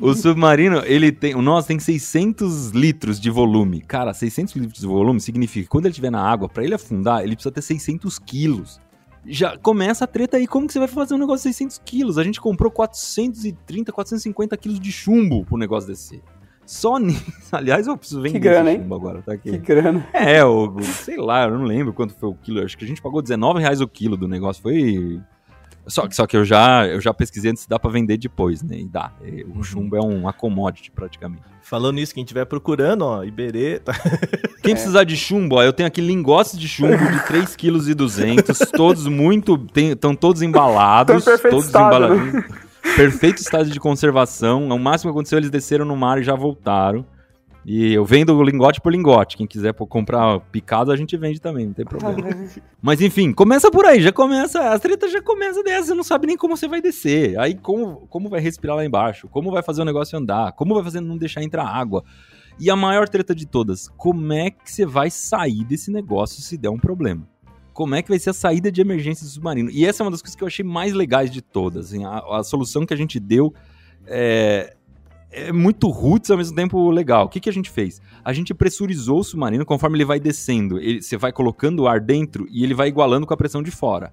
O submarino, ele tem. O nosso tem 600 litros de volume. Cara, 600 litros de volume significa que quando ele estiver na água, para ele afundar, ele precisa ter 600 quilos já começa a treta aí. Como que você vai fazer um negócio de 600 quilos? A gente comprou 430, 450 quilos de chumbo pro negócio descer. Só nisso. Aliás, eu preciso vender que grana, esse chumbo hein? agora, tá aqui. Que grana. É, o, sei lá, eu não lembro quanto foi o quilo. Acho que a gente pagou 19 reais o quilo do negócio. Foi só, só que eu já, eu já pesquisei antes se dá para vender depois, né? E dá. O uhum. chumbo é um commodity praticamente. Falando nisso, quem estiver procurando, ó, Iberê. Tá... Quem é. precisar de chumbo, ó, eu tenho aqui lingotes de chumbo de 3,2 kg, todos muito. Estão todos embalados. todos estado, embaladinhos. Né? Perfeito estado de conservação. O máximo que aconteceu, eles desceram no mar e já voltaram. E eu vendo lingote por lingote. Quem quiser comprar picado, a gente vende também, não tem problema. Mas enfim, começa por aí, já começa, a treta já começa dessa, você não sabe nem como você vai descer. Aí como, como vai respirar lá embaixo? Como vai fazer o negócio andar? Como vai fazer não deixar entrar água? E a maior treta de todas, como é que você vai sair desse negócio se der um problema? Como é que vai ser a saída de emergência do submarino? E essa é uma das coisas que eu achei mais legais de todas. Assim, a, a solução que a gente deu é, é muito roots ao mesmo tempo legal. O que, que a gente fez? A gente pressurizou o submarino conforme ele vai descendo. Ele, você vai colocando o ar dentro e ele vai igualando com a pressão de fora.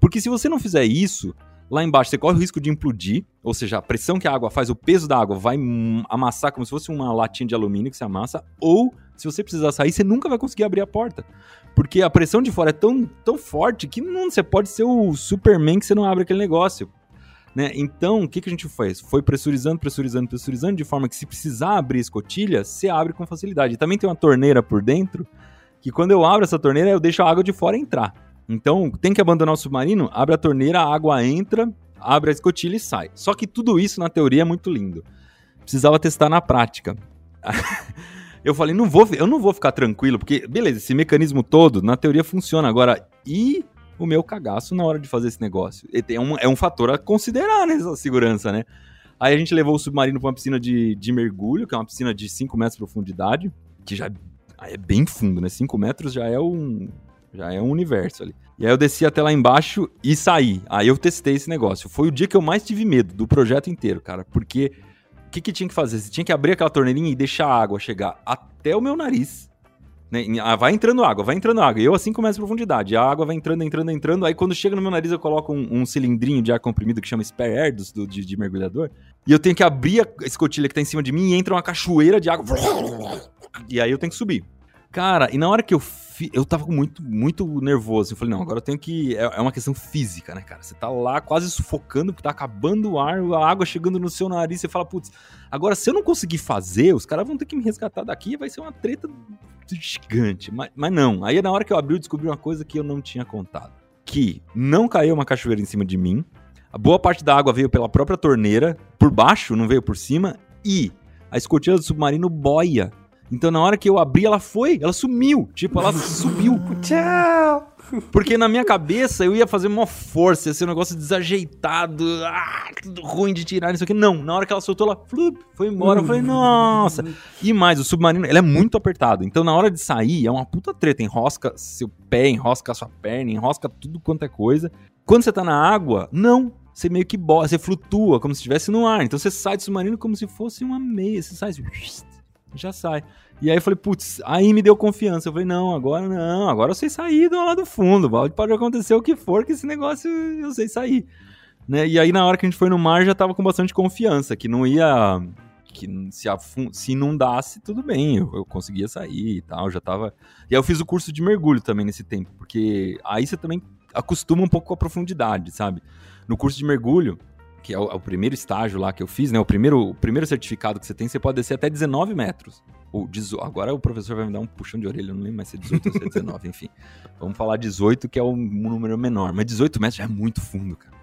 Porque se você não fizer isso, lá embaixo você corre o risco de implodir, ou seja, a pressão que a água faz, o peso da água vai amassar como se fosse uma latinha de alumínio que se amassa, ou se você precisar sair, você nunca vai conseguir abrir a porta. Porque a pressão de fora é tão, tão forte que não, você pode ser o Superman que você não abre aquele negócio. Né? Então, o que, que a gente fez? Foi pressurizando, pressurizando, pressurizando, de forma que se precisar abrir escotilha, você abre com facilidade. E também tem uma torneira por dentro, que quando eu abro essa torneira, eu deixo a água de fora entrar. Então, tem que abandonar o submarino, abre a torneira, a água entra, abre a escotilha e sai. Só que tudo isso, na teoria, é muito lindo. Precisava testar na prática. eu falei, não vou, eu não vou ficar tranquilo, porque, beleza, esse mecanismo todo, na teoria, funciona. Agora, e o meu cagaço na hora de fazer esse negócio. É um, é um fator a considerar nessa segurança, né? Aí a gente levou o submarino para uma piscina de, de mergulho, que é uma piscina de 5 metros de profundidade, que já é bem fundo, né? 5 metros já é um já é um universo ali. E aí eu desci até lá embaixo e saí. Aí eu testei esse negócio. Foi o dia que eu mais tive medo do projeto inteiro, cara, porque o que, que tinha que fazer? Você tinha que abrir aquela torneirinha e deixar a água chegar até o meu nariz vai entrando água, vai entrando água. E eu assim começo a profundidade. A água vai entrando, entrando, entrando. Aí quando chega no meu nariz, eu coloco um, um cilindrinho de ar comprimido que chama spare air do de, de, mergulhador. E eu tenho que abrir a escotilha que tá em cima de mim e entra uma cachoeira de água. E aí eu tenho que subir. Cara, e na hora que eu fi, eu tava muito, muito nervoso. Eu falei, não, agora eu tenho que. É, é, uma questão física, né, cara? Você tá lá quase sufocando, porque tá acabando o ar, a água chegando no seu nariz. Você fala, putz, agora se eu não conseguir fazer, os caras vão ter que me resgatar daqui vai ser uma treta gigante. Mas, mas não. Aí na hora que eu abri, eu descobri uma coisa que eu não tinha contado. Que não caiu uma cachoeira em cima de mim. A boa parte da água veio pela própria torneira, por baixo, não veio por cima. E a escotilha do submarino boia. Então na hora que eu abri, ela foi, ela sumiu. Tipo, ela subiu. Tchau! Porque na minha cabeça eu ia fazer uma força, ia ser um negócio desajeitado, ah, tudo ruim de tirar, isso aqui. Não, na hora que ela soltou, ela flup, foi embora. Eu falei, nossa. E mais, o submarino, ele é muito apertado. Então na hora de sair, é uma puta treta. Enrosca seu pé, enrosca sua perna, enrosca tudo quanto é coisa. Quando você tá na água, não. Você meio que boa, você flutua como se estivesse no ar. Então você sai do submarino como se fosse uma meia. Você sai, já sai. E aí eu falei, putz, aí me deu confiança. Eu falei, não, agora não, agora eu sei sair do lá do fundo. Pode acontecer o que for, que esse negócio eu sei sair. Né? E aí na hora que a gente foi no mar já tava com bastante confiança, que não ia. Que se, se inundasse, tudo bem, eu, eu conseguia sair e tal, já tava. E aí eu fiz o curso de mergulho também nesse tempo, porque aí você também acostuma um pouco com a profundidade, sabe? No curso de mergulho, que é o, é o, primeiro estágio lá que eu fiz, né? O primeiro, o primeiro certificado que você tem, você pode descer até 19 metros. Ou 18, agora o professor vai me dar um puxão de orelha, eu não lembro mais se é 18 ou se é 19, enfim. Vamos falar 18, que é um número menor. Mas 18 metros já é muito fundo, cara.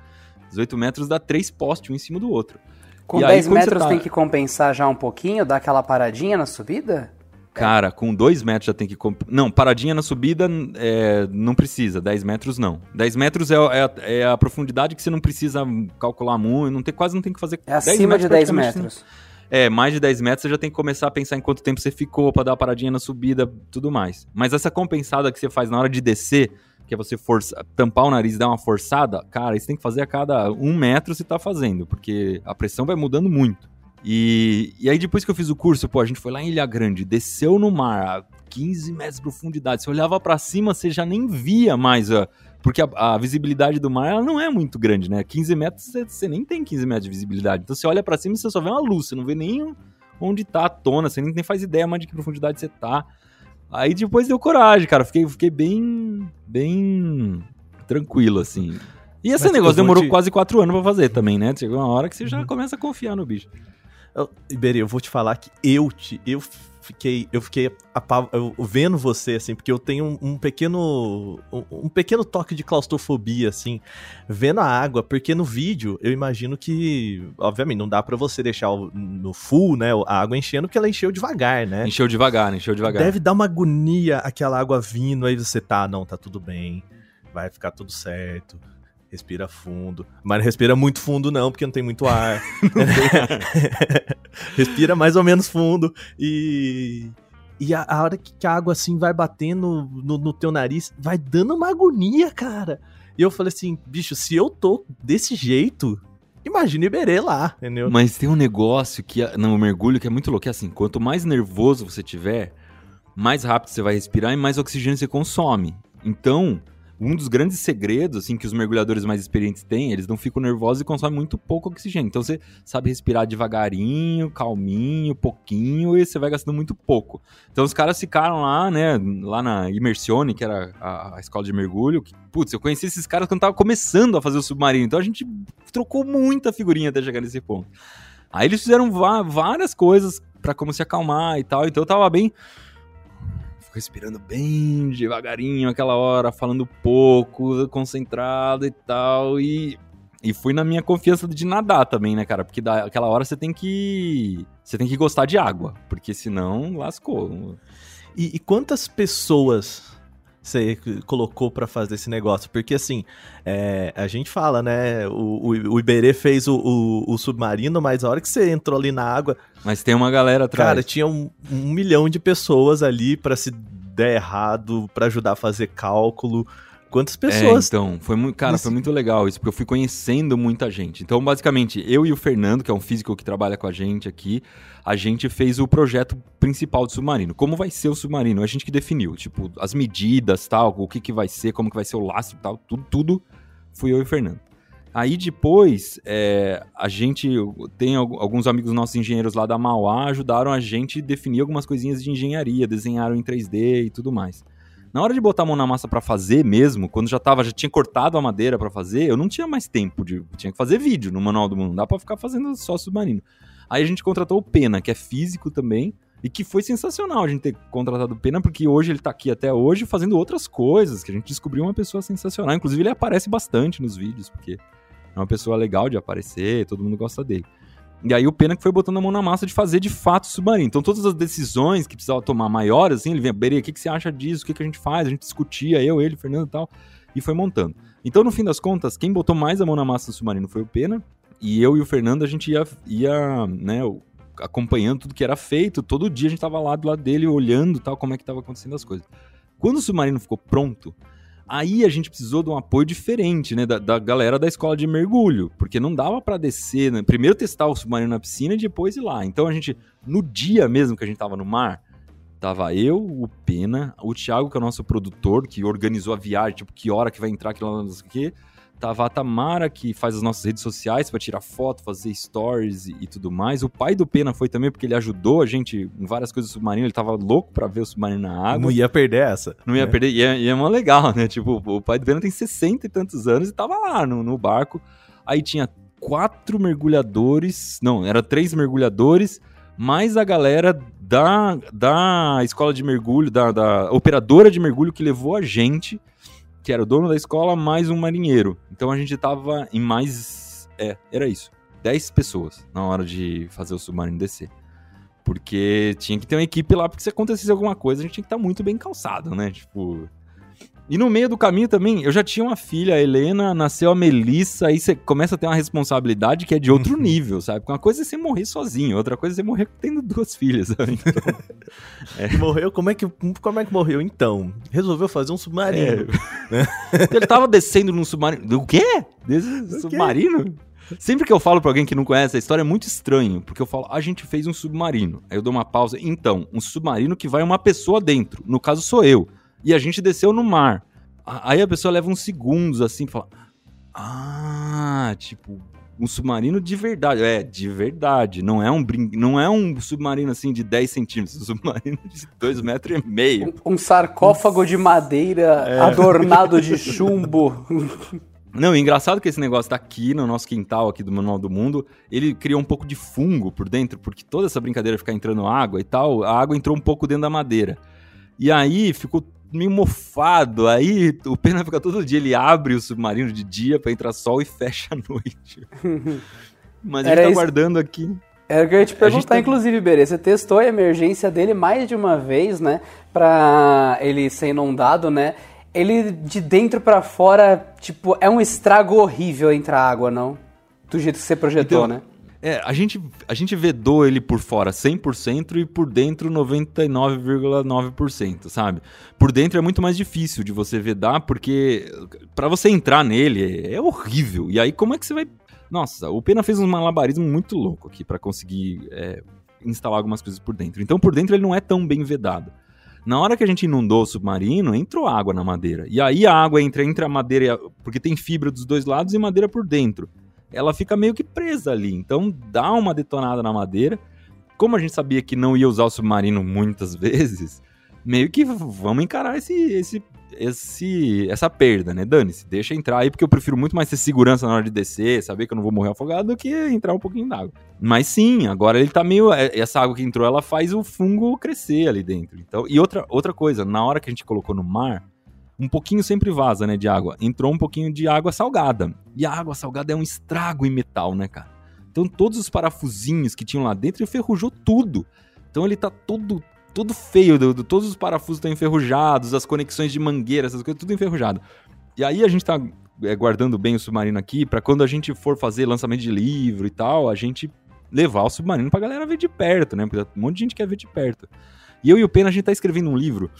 18 metros dá três postes um em cima do outro. Com e 10 aí, metros tá... tem que compensar já um pouquinho, dar aquela paradinha na subida? Cara, com 2 metros já tem que. Comp... Não, paradinha na subida é, não precisa, 10 metros não. 10 metros é, é, é, a profundidade que você não precisa calcular muito, não tem, quase não tem que fazer. É acima de 10 metros. É, mais de 10 metros você já tem que começar a pensar em quanto tempo você ficou para dar a paradinha na subida, tudo mais. Mas essa compensada que você faz na hora de descer, que é você força, tampar o nariz e dar uma forçada, cara, isso tem que fazer a cada um metro você tá fazendo, porque a pressão vai mudando muito. E, e aí depois que eu fiz o curso, pô, a gente foi lá em Ilha Grande, desceu no mar a 15 metros de profundidade, você olhava para cima, você já nem via mais a porque a, a, visibilidade do mar ela não é muito grande, né? 15 metros você nem tem 15 metros de visibilidade. Então você olha para cima e você só vê uma luz, você não vê nem onde tá a tona, você nem, nem faz ideia mais de que profundidade você tá. Aí depois deu coragem, cara. Fiquei, fiquei bem. bem. tranquilo, assim. E esse Mas negócio demorou te... quase quatro anos pra fazer também, né? Chegou uma hora que você já uhum. começa a confiar no bicho. Iberê, eu vou te falar que eu te. Eu fiquei, eu fiquei eu, vendo você, assim, porque eu tenho um, um pequeno. Um, um, pequeno toque de claustrofobia, assim, vendo a água, porque no vídeo eu imagino que, obviamente, não dá para você deixar o, no full, né, a água enchendo, porque ela encheu devagar, né? Encheu devagar, encheu devagar. Deve dar uma agonia aquela água vindo, aí você tá, não, tá tudo bem, vai ficar tudo certo respira fundo. Mas não respira muito fundo, não, porque não tem muito ar. respira mais ou menos fundo. E. E a, a hora que a água assim vai batendo no, no teu nariz, vai dando uma agonia, cara. E eu falei assim, bicho, se eu tô desse jeito, imagina Iberê lá, entendeu? Mas tem um negócio que no mergulho que é muito louco, que é assim, quanto mais nervoso você tiver, mais rápido você vai respirar e mais oxigênio você consome. Então, um dos grandes segredos, assim, que os mergulhadores mais experientes têm, eles não ficam nervosos e consomem muito pouco oxigênio. Então você sabe respirar devagarinho, calminho, pouquinho, e você vai gastando muito pouco. Então os caras ficaram lá, né, lá na Immersione, que era a, a escola de mergulho. Que, putz, eu conheci esses caras quando tava começando a fazer o submarino. Então a gente trocou muita figurinha até chegar nesse ponto. Aí eles fizeram várias coisas para como se acalmar e tal. Então eu tava bem respirando bem devagarinho aquela hora, falando pouco, concentrado e tal. E, e fui na minha confiança de nadar também, né, cara? Porque daquela hora você tem que. Você tem que gostar de água, porque senão lascou. E, e quantas pessoas você colocou para fazer esse negócio? Porque assim, é, a gente fala, né? O, o, o Iberê fez o, o, o, submarino, mas a hora que você entrou ali na água. Mas tem uma galera atrás. Cara, tinha um, um milhão de pessoas ali para se der errado, para ajudar a fazer cálculo. Quantas pessoas? É, então, foi muito, cara, foi muito legal isso, porque eu fui conhecendo muita gente. Então, basicamente, eu e o Fernando, que é um físico que trabalha com a gente aqui, a gente fez o projeto principal do submarino. Como vai ser o submarino? A gente que definiu, tipo, as medidas, tal, o que que vai ser, como que vai ser o lastro, tal, tudo, tudo fui eu e o Fernando. Aí depois, é, a gente tem alguns amigos nossos engenheiros lá da Mauá ajudaram a gente a definir algumas coisinhas de engenharia, desenharam em 3D e tudo mais. Na hora de botar a mão na massa para fazer mesmo, quando já tava, já tinha cortado a madeira para fazer, eu não tinha mais tempo de, tinha que fazer vídeo no manual do mundo, não dá para ficar fazendo só submarino. Aí a gente contratou o Pena, que é físico também, E que foi sensacional a gente ter contratado o Pena, porque hoje ele tá aqui até hoje fazendo outras coisas, que a gente descobriu uma pessoa sensacional. Inclusive, ele aparece bastante nos vídeos, porque é uma pessoa legal de aparecer, todo mundo gosta dele. E aí o Pena que foi botando a mão na massa de fazer de fato o submarino. Então todas as decisões que precisava tomar maiores, assim, ele vinha, Berê, o que, que você acha disso? O que, que a gente faz? A gente discutia, eu, ele, Fernando e tal, e foi montando. Então, no fim das contas, quem botou mais a mão na massa do submarino foi o Pena, e eu e o Fernando, a gente ia, ia né, acompanhando tudo que era feito, todo dia a gente tava lá do lado dele, olhando tal, como é que tava acontecendo as coisas. Quando o submarino ficou pronto, Aí a gente precisou de um apoio diferente, né, da, da galera da escola de mergulho, porque não dava para descer, né? primeiro testar o submarino na piscina e depois ir lá. Então a gente, no dia mesmo que a gente tava no mar, tava eu, o Pena, o Thiago, que é o nosso produtor, que organizou a viagem, tipo, que hora que vai entrar, que lá, não sei o quê, Tava a Tamara, que faz as nossas redes sociais para tirar foto, fazer stories e, e, tudo mais. O pai do Pena foi também, porque ele ajudou a gente em várias coisas do submarino. Ele tava louco para ver o submarino na água. Não ia perder essa. Não ia né? perder. E é, e é mó legal, né? Tipo, o pai do Pena tem 60 e tantos anos e tava lá no, no barco. Aí tinha quatro mergulhadores. Não, era três mergulhadores, mais a galera da, da escola de mergulho, da, da operadora de mergulho que levou a gente que era o dono da escola, mais um marinheiro. Então a gente tava em mais. É, era isso. 10 pessoas na hora de fazer o submarino descer. Porque tinha que ter uma equipe lá, porque se acontecesse alguma coisa, a gente tinha que estar tá muito bem calçado, né? Tipo. E no meio do caminho também, eu já tinha uma filha, a Helena, nasceu a Melissa, aí você começa a ter uma responsabilidade que é de outro uhum. nível, sabe? Uma coisa é você morrer sozinho, outra coisa é você morrer tendo duas filhas. Então, é. Morreu? Como é, que, como é que morreu então? Resolveu fazer um submarino. É. Né? Ele tava descendo num submarino. O quê? Desse submarino? Sempre que eu falo pra alguém que não conhece a história é muito estranho, porque eu falo, a gente fez um submarino. Aí eu dou uma pausa. Então, um submarino que vai uma pessoa dentro. No caso, sou eu e a gente desceu no mar. Aí a pessoa leva uns segundos assim, fala: Ah, tipo, um submarino de verdade. É, de verdade. Não é um, brin... não é um submarino assim de 10 centímetros, um submarino de 2 metros e meio. Um, um sarcófago de madeira é. adornado de chumbo. Não, é engraçado que esse negócio tá aqui no nosso quintal aqui do Manual do Mundo, ele criou um pouco de fungo por dentro, porque toda essa brincadeira de ficar entrando água e tal, a água entrou um pouco dentro da madeira. E aí ficou meio mofado. Aí o Pena fica todo dia, ele abre o submarino de dia para entrar sol e fecha à noite. Mas Era ele tá isso... guardando aqui. Era o que eu ia te perguntar, tá... inclusive, Berê. Você testou a emergência dele mais de uma vez, né? Pra ele ser inundado, né? Ele de dentro para fora, tipo, é um estrago horrível entrar água, não? Do jeito que você projetou, então, né? É, a gente, a gente vedou ele por fora 100% e por dentro 99,9%, sabe? Por dentro é muito mais difícil de você vedar, porque para você entrar nele é horrível. E aí, como é que você vai. Nossa, o Pena fez um malabarismo muito louco aqui para conseguir é, instalar algumas coisas por dentro. Então, por dentro ele não é tão bem vedado. Na hora que a gente inundou o submarino, entrou água na madeira. E aí a água entra entre a madeira, porque tem fibra dos dois lados e madeira por dentro ela fica meio que presa ali. Então dá uma detonada na madeira. Como a gente sabia que não ia usar o submarino muitas vezes, meio que vamos encarar esse, esse, esse, essa perda, né? Dane-se, deixa entrar aí, porque eu prefiro muito mais ter segurança na hora de descer, saber que eu não vou morrer afogado, do que entrar um pouquinho d'água. Mas sim, agora ele tá meio. É, essa água que entrou, ela faz o fungo crescer ali dentro. Então, e outra, outra coisa, na hora que a gente colocou no mar, um pouquinho sempre vaza, né, de água. Entrou um pouquinho de água salgada. E a água salgada é um estrago em metal, né, cara? Então todos os parafusinhos que tinham lá dentro enferrujou tudo. Então ele tá todo todo feio, do, do, todos os parafusos estão enferrujados, as conexões de mangueira, essas coisas, tudo enferrujado. E aí a gente tá é, guardando bem o submarino aqui para quando a gente for fazer lançamento de livro e tal, a gente levar o submarino pra galera ver de perto, né? Porque um monte de gente quer ver de perto. E eu e o Pena, a gente tá escrevendo um livro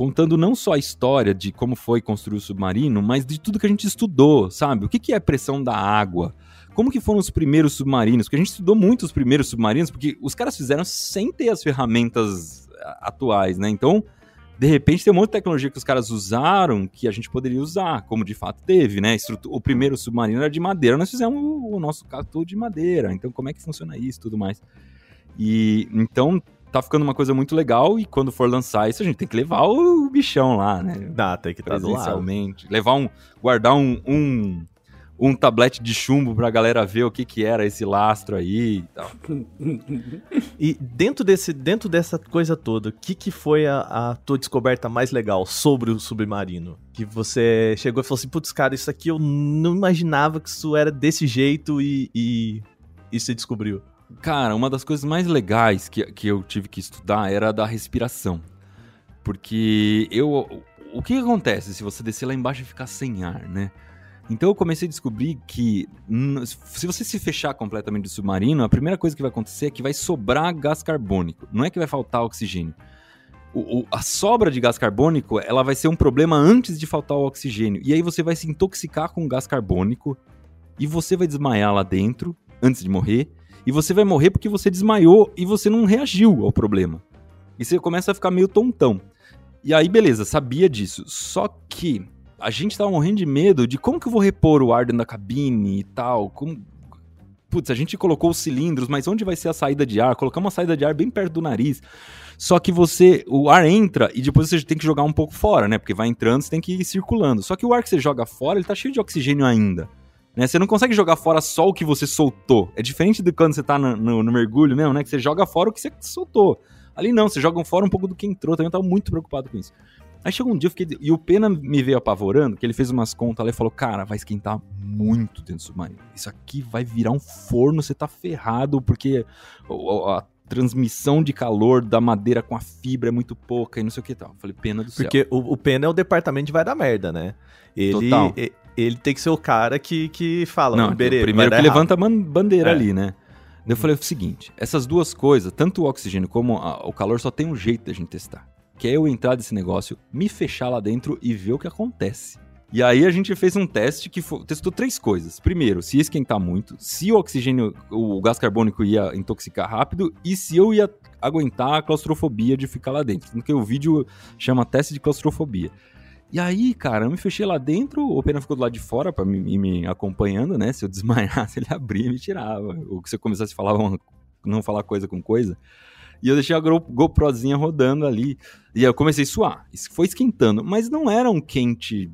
contando não só a história de como foi construir o submarino, mas de tudo que a gente estudou, sabe? O que, que é pressão da água? Como que foram os primeiros submarinos? Porque a gente estudou muito os primeiros submarinos, porque os caras fizeram sem ter as ferramentas atuais, né? Então, de repente, tem um monte de tecnologia que os caras usaram que a gente poderia usar, como de fato teve, né? O primeiro submarino era de madeira, nós fizemos o nosso todo de madeira. Então, como é que funciona isso e tudo mais? E então tá ficando uma coisa muito legal e quando for lançar isso, a gente tem que levar o bichão lá, né? Dá, tem que estar tá do lado. Levar um. Guardar um, um, um tablete de chumbo pra galera ver o que que era esse lastro aí e tal. E dentro, desse, dentro dessa coisa toda, o que, que foi a, a tua descoberta mais legal sobre o submarino? Que você chegou e falou assim, putz, cara, isso aqui eu não imaginava que isso era desse jeito e, e, e você descobriu. Cara, uma das coisas mais legais que, que eu tive que estudar era a da respiração. Porque eu. O que acontece se você descer lá embaixo e ficar sem ar, né? Então eu comecei a descobrir que se você se fechar completamente do submarino, a primeira coisa que vai acontecer é que vai sobrar gás carbônico. Não é que vai faltar oxigênio. O- o- a sobra de gás carbônico ela vai ser um problema antes de faltar o oxigênio. E aí você vai se intoxicar com gás carbônico e você vai desmaiar lá dentro antes de morrer. E você vai morrer porque você desmaiou e você não reagiu ao problema. E você começa a ficar meio tontão. E aí, beleza, sabia disso. Só que a gente tava morrendo de medo de como que eu vou repor o ar dentro da cabine e tal. Como... Putz, a gente colocou os cilindros, mas onde vai ser a saída de ar? Colocamos uma saída de ar bem perto do nariz. Só que você, o ar entra e depois você tem que jogar um pouco fora, né? Porque vai entrando, você tem que ir circulando. Só que o ar que você joga fora, ele tá cheio de oxigênio ainda. Né? Você não consegue jogar fora só o que você soltou. É diferente de quando você tá no, no- no mergulho mesmo, né? Que você joga fora o que você soltou. Ali não, você joga fora um pouco do que entrou. Também eu tava muito preocupado com isso. Aí chegou um dia, eu fiquei. E o Pena me veio apavorando, que ele fez umas contas lá e falou: Cara, vai esquentar muito dentro do submarino. Isso aqui vai virar um forno, você tá ferrado, porque o- a transmissão de calor da madeira com a fibra é muito pouca e não sei o que tal. Eu falei, pena do céu. Porque o, o Pena é o departamento de vai dar merda, né? Ele, Total. Ele tem que ser o cara que, que fala, Não, "Berê, primeiro que dar errado." levanta a ban- bandeira É. ali, né? Eu falei o seguinte: essas duas coisas, tanto o oxigênio como a- o calor, só tem um jeito da gente testar. Que é eu entrar nesse negócio, me fechar lá dentro e ver o que acontece. E aí a gente fez um teste que fo- testou três coisas. Primeiro, se ia esquentar muito, se o oxigênio, o gás carbônico ia intoxicar rápido e se eu ia aguentar a claustrofobia de ficar lá dentro. Porque o vídeo chama teste de claustrofobia. E aí, cara, eu me fechei lá dentro, o Pena ficou do lado de fora pra me, me acompanhando, né? Se eu desmaiasse, ele abria e me tirava. Ou se eu começasse a falar uma- não falar coisa com coisa. E eu deixei a Go- GoProzinha rodando ali. E eu comecei a suar. Isso foi esquentando. Mas não era um quente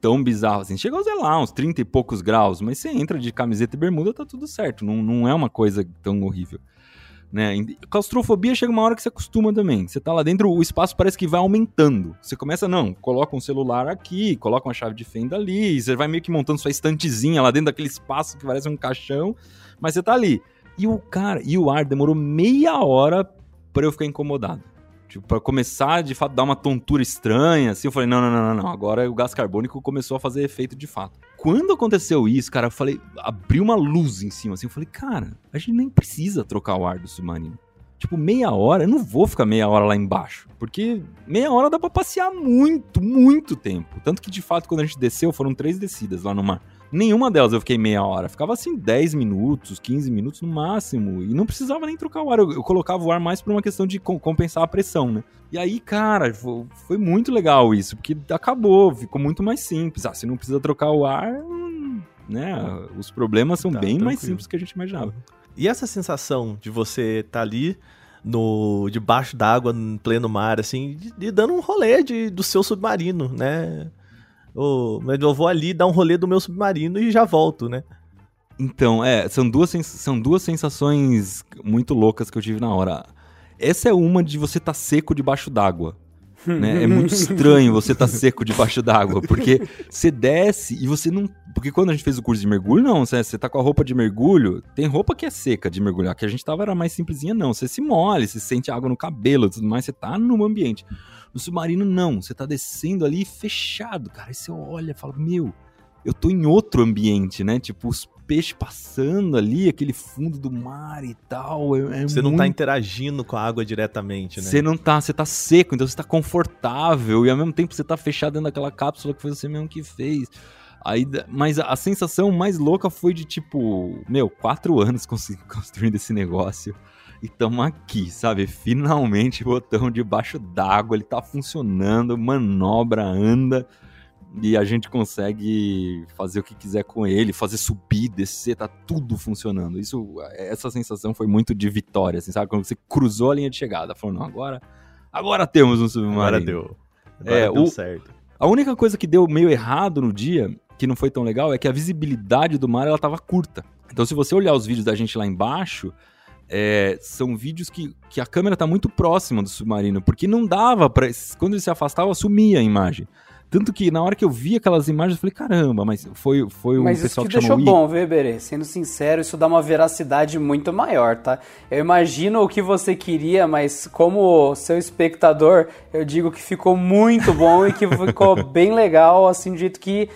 tão bizarro assim. Chegou sei lá, uns 30 e poucos graus. Mas você entra de camiseta e bermuda, tá tudo certo. Não, não é uma coisa tão horrível. Né? Claustrofobia chega uma hora que você acostuma também. Você tá lá dentro, o espaço parece que vai aumentando. Você começa, não, coloca um celular aqui, coloca uma chave de fenda ali, você vai meio que montando sua estantezinha lá dentro daquele espaço que parece um caixão, mas você tá ali. E o cara, e o ar demorou meia hora pra eu ficar incomodado. Tipo, pra começar de fato dar uma tontura estranha, assim, eu falei, não, não, não, não, não, agora o gás carbônico começou a fazer efeito de fato. Quando aconteceu isso, cara, eu falei, abriu uma luz em cima, assim, eu falei, cara, a gente nem precisa trocar o ar do submarino. Tipo, meia hora, eu não vou ficar meia hora lá embaixo. Porque meia hora dá pra passear muito, muito tempo. Tanto que, de fato, quando a gente desceu, foram três descidas lá no mar. Nenhuma delas eu fiquei meia hora. Ficava assim 10 minutos, 15 minutos no máximo. E não precisava nem trocar o ar. Eu, eu colocava o ar mais por uma questão de com- compensar a pressão, né? E aí, cara, fo- foi muito legal isso. Porque acabou, ficou muito mais simples. Ah, se não precisa trocar o ar, né? Os problemas são Tá, bem mais tranquilo. simples que a gente imaginava. E essa sensação de você estar ali no debaixo d'água, em pleno mar, assim, de dando um rolê de, do seu submarino, né? Mas eu vou ali dar um rolê do meu submarino e já volto, né? Então, é, são duas, são duas sensações muito loucas que eu tive na hora. Essa é uma de você estar seco debaixo d'água. Né? É muito estranho você estar seco debaixo d'água, porque você desce e você não. Porque quando a gente fez o curso de mergulho, não, você, você tá com a roupa de mergulho, tem roupa que é seca de mergulhar, que a gente tava era mais simplesinha, não. Você se molha, você sente água no cabelo tudo mais, você tá no ambiente. No submarino, não, você tá descendo ali fechado, cara. Aí você olha e fala, meu, eu tô em outro ambiente, né? Tipo, os peixes passando ali, aquele fundo do mar e tal. É, é Você não tá muito interagindo com a água diretamente, né? você não tá, você tá seco, então você tá confortável e ao mesmo tempo você tá fechado dentro daquela cápsula que foi você mesmo que fez. Aí, mas a, sensação mais louca foi de tipo, meu, quatro anos cons- construindo esse negócio e tamo aqui, sabe? Finalmente botão debaixo d'água, ele tá funcionando, manobra, anda e a gente consegue fazer o que quiser com ele, fazer subir, descer, tá tudo funcionando. Isso, essa sensação foi muito de vitória, assim, sabe? Quando você cruzou a linha de chegada, falou, não, agora, agora temos um submarino. Agora deu. Agora É, deu o- certo. A única coisa que deu meio errado no dia que não foi tão legal é que a visibilidade do mar ela tava curta. Então, se você olhar os vídeos da gente lá embaixo, é, são vídeos que, que a câmera tá muito próxima do submarino, porque não dava para Quando ele se afastava, sumia a imagem. Tanto que na hora que eu vi aquelas imagens, eu falei, caramba, mas foi, foi um mas pessoal isso que te deixou chamou bom, viu, Iberê? Sendo sincero, isso dá uma veracidade muito maior, tá? Eu imagino o que você queria, mas como seu espectador, eu digo que ficou muito bom e que ficou bem legal, assim, do jeito que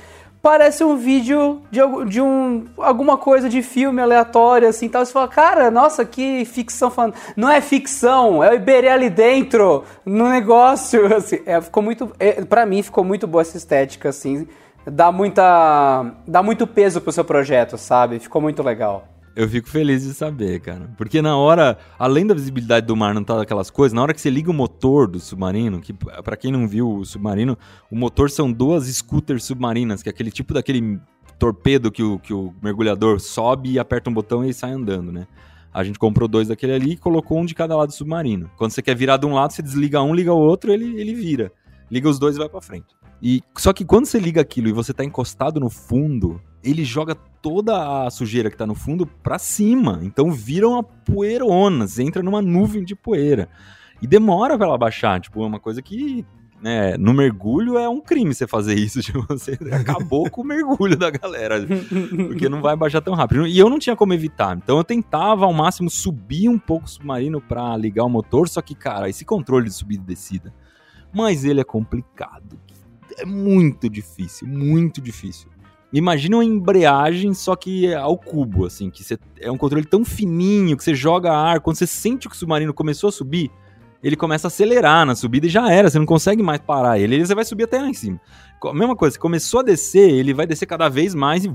parece um vídeo de, de um, alguma coisa de filme aleatório, assim, tal. Você fala, cara, nossa, que ficção. Não é ficção, é o Iberê ali dentro, no negócio, assim. É, ficou muito... É, pra mim, ficou muito boa essa estética, assim. Dá muita... Dá muito peso pro seu projeto, sabe? Ficou muito legal. Eu fico feliz de saber, cara. Porque na hora, além da visibilidade do mar não tá daquelas coisas, na hora que você liga o motor do submarino, que para quem não viu o submarino, o motor são duas scooters submarinas, que é aquele tipo daquele torpedo que o, que o mergulhador sobe e aperta um botão e sai andando, né? A gente comprou dois daquele ali e colocou um de cada lado do submarino. Quando você quer virar de um lado, você desliga um, liga o outro, ele, ele vira. Liga os dois e vai para frente. E só que quando você liga aquilo e você tá encostado no fundo, ele joga toda a sujeira que tá no fundo para cima. Então vira uma poeirona, você entra numa nuvem de poeira. E demora para ela baixar, tipo, é uma coisa que né, no mergulho é um crime você fazer isso, tipo, você acabou com o mergulho da galera, porque não vai baixar tão rápido. E eu não tinha como evitar, então eu tentava ao máximo subir um pouco o submarino para ligar o motor, só que, cara, esse controle de subida e descida, mas ele é complicado. É muito difícil, muito difícil. Imagina uma embreagem, só que ao cubo, assim, que você, é um controle tão fininho que você joga ar, quando você sente que o submarino começou a subir, ele começa a acelerar na subida e já era, você não consegue mais parar ele, ele você vai subir até lá em cima. A mesma coisa, começou a descer, ele vai descer cada vez mais e.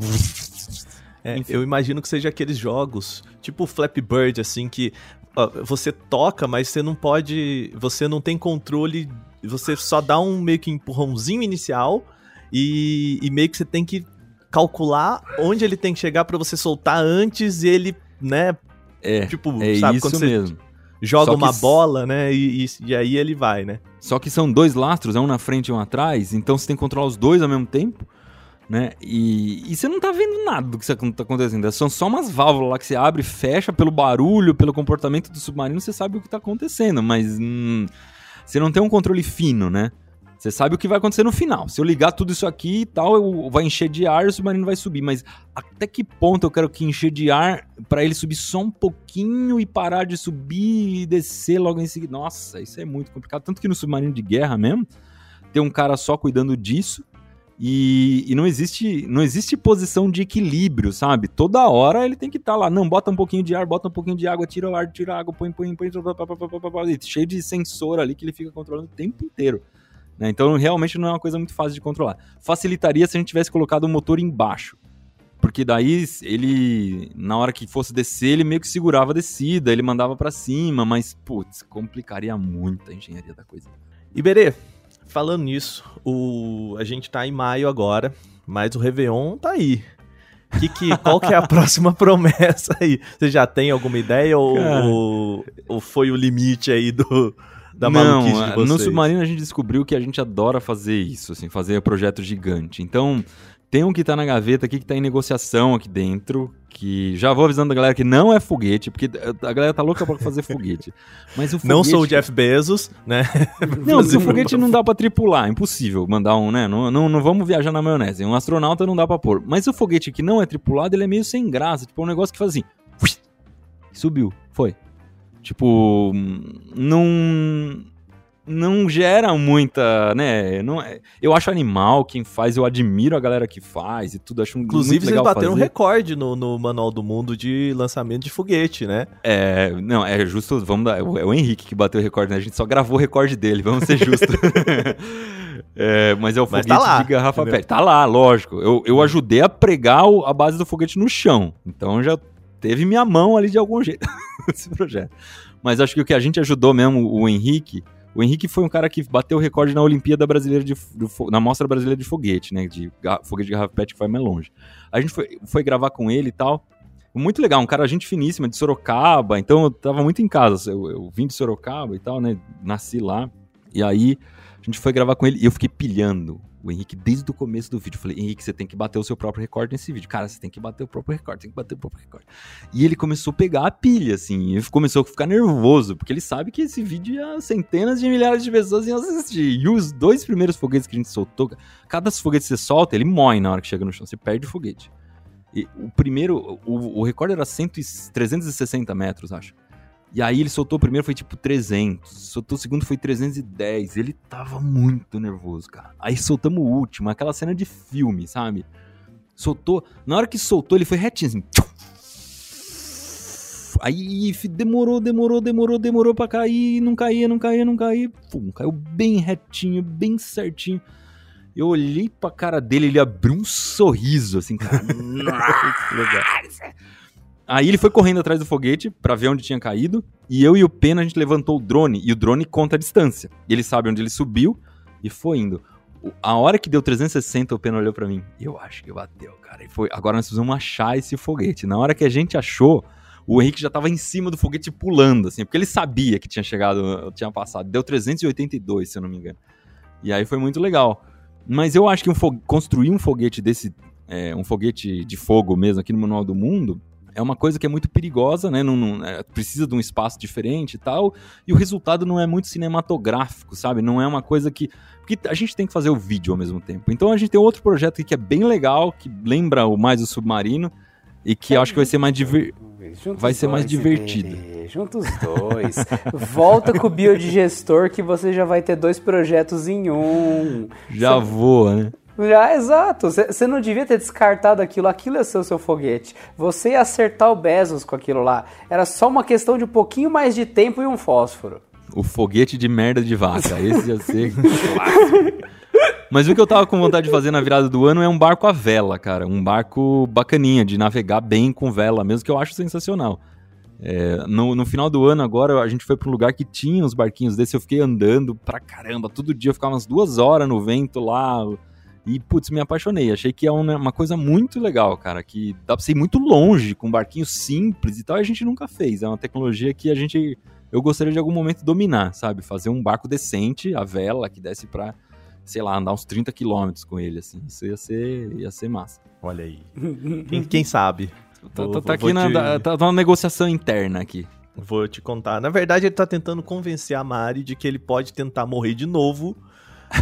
É, eu imagino que seja aqueles jogos, tipo Flappy Bird, assim, que ó, você toca, mas você não pode. Você não tem controle. Você só dá um meio que empurrãozinho inicial e, e meio que você tem que calcular onde ele tem que chegar para você soltar antes e ele, né? É, tipo, é sabe, isso mesmo. joga uma bola, né? E, e, e, aí ele vai, né? Só que são dois lastros, é um na frente e um atrás, então você tem que controlar os dois ao mesmo tempo, né? E, e você não tá vendo nada do que tá acontecendo. São só umas válvulas lá que você abre e fecha pelo barulho, pelo comportamento do submarino, você sabe o que tá acontecendo, mas hum, você não tem um controle fino, né? Você sabe o que vai acontecer no final. Se eu ligar tudo isso aqui e tal, eu, vai encher de ar e o submarino vai subir. Mas até que ponto eu quero que encher de ar para ele subir só um pouquinho e parar de subir e descer logo em seguida? Nossa, isso é muito complicado. Tanto que no submarino de guerra mesmo, tem um cara só cuidando disso. E, e, não existe não existe posição de equilíbrio, sabe? Toda hora ele tem que estar tá lá. Não, bota um pouquinho de ar, bota um pouquinho de água, tira o ar, tira a água, põe, põe, põe, põe, cheio de sensor ali que ele fica controlando o tempo inteiro. Né? Então realmente não é uma coisa muito fácil de controlar. Facilitaria se a gente tivesse colocado o motor embaixo. Porque daí ele, na hora que fosse descer, ele meio que segurava a descida, ele mandava para cima, mas, putz, complicaria muito a engenharia da coisa. Iberê, falando nisso, o... a gente tá em maio agora, mas o Réveillon tá aí. Que, que, qual que é a próxima promessa aí? Você já tem alguma ideia ou, ou, ou foi o limite aí do, da Não, de vocês. No Submarino a gente descobriu que a gente adora fazer isso, assim, fazer projeto gigante. Então, tem um que tá na gaveta aqui que tá em negociação aqui dentro, que já vou avisando a galera que não é foguete, porque a galera tá louca pra fazer foguete. Mas o foguete... Não sou o Jeff Bezos, né? Não, o foguete não dá pra tripular, impossível mandar um, né? Não, não, não vamos viajar na maionese. Um astronauta não dá pra pôr. Mas o foguete que não é tripulado, ele é meio sem graça. Tipo, é um negócio que faz assim... Subiu, foi. Tipo, não não gera muita, né? Não, é, eu acho animal quem faz, eu admiro a galera que faz e tudo, acho Inclusive, muito legal vocês bateram um recorde no, no Manual do Mundo de lançamento de foguete, né? É, não, é justo, vamos dar, é o Henrique que bateu o recorde, né? A gente só gravou o recorde dele, vamos ser justos. é, mas é o foguete tá lá, de garrafa PET. Tá lá, lógico. Eu, eu ajudei a pregar a base do foguete no chão, então já teve minha mão ali de algum jeito nesse projeto. Mas acho que o que a gente ajudou mesmo, o Henrique, o Henrique foi um cara que bateu o recorde na Olimpíada Brasileira de, do, na Mostra Brasileira de Foguete, né? De foguete de garrafa PET que foi mais longe. A gente foi, foi gravar com ele e tal. Muito legal, um cara gente finíssima, de Sorocaba. Então eu tava muito em casa. Eu, eu vim de Sorocaba e tal, né? Nasci lá. E aí a gente foi gravar com ele e eu fiquei pilhando o Henrique desde o começo do vídeo. Eu falei, Henrique, você tem que bater o seu próprio recorde nesse vídeo. Cara, você tem que bater o próprio recorde, tem que bater o próprio recorde. E ele começou a pegar a pilha, assim, e começou a ficar nervoso, porque ele sabe que esse vídeo ia centenas de milhares de pessoas iam assistir. E os dois primeiros foguetes que a gente soltou, cada foguete que você solta, ele morre na hora que chega no chão, você perde o foguete. E o primeiro, o, o recorde era 100, 360 metros, acho. E aí ele soltou o primeiro, foi tipo 300. Soltou o segundo, foi 310. Ele tava muito nervoso, cara. Aí soltamos o último, aquela cena de filme, sabe? Soltou. Na hora que soltou, ele foi retinho assim. Aí demorou, demorou, demorou, demorou pra cair. Não caía, não caía, não caía. Pum, caiu bem retinho, bem certinho. Eu olhei pra cara dele, ele abriu um sorriso, assim, cara. Nossa, que legal. Aí ele foi correndo atrás do foguete para ver onde tinha caído. E eu e o Pena a gente levantou o drone e o drone conta a distância. Ele sabe onde ele subiu e foi indo. A hora que deu 360, o Pena olhou para mim. Eu acho que bateu, cara. E foi. Agora nós precisamos achar esse foguete. Na hora que a gente achou, o Henrique já tava em cima do foguete pulando, assim, porque ele sabia que tinha chegado, tinha passado. Deu 382, se eu não me engano. E aí foi muito legal. Mas eu acho que um construir um foguete desse. É, um foguete de fogo mesmo aqui no Manual do Mundo é uma coisa que é muito perigosa, né? Não, não é, precisa de um espaço diferente e tal. E o resultado não é muito cinematográfico, sabe? Não é uma coisa que. Porque a gente tem que fazer o vídeo ao mesmo tempo. Então a gente tem outro projeto aqui que é bem legal, que lembra o mais o submarino. E que é, acho que vai ser mais diver... vai ser mais divertido. Juntos os dois. Volta com o biodigestor que você já vai ter dois projetos em um. Já você... voa, né? Já, exato. Você não devia ter descartado aquilo. Aquilo ser o seu foguete. Você ia acertar o Bezos com aquilo lá. Era só uma questão de um pouquinho mais de tempo e um fósforo. O foguete de merda de vaca. Esse ia ser Mas o que eu tava com vontade de fazer na virada do ano é um barco à vela, cara. Um barco bacaninha, de navegar bem com vela, mesmo que eu acho sensacional. É, no, no, final do ano agora, a gente foi para um lugar que tinha uns barquinhos desse, eu fiquei andando pra caramba, todo dia eu ficava umas duas horas no vento lá, e, putz, me apaixonei. Achei que é uma, uma coisa muito legal, cara. Que dá pra ser muito longe com um barquinho simples e tal. E a gente nunca fez. É uma tecnologia que a gente. Eu gostaria de algum momento dominar, sabe? Fazer um barco decente, a vela, que desse pra, sei lá, andar uns 30 quilômetros com ele, assim. Isso ia ser, ia ser massa. Olha aí. quem, quem sabe? Tá, tá, tá aqui na, te... tá, tá uma negociação interna aqui. Vou te contar. Na verdade, ele tá tentando convencer a Mari de que ele pode tentar morrer de novo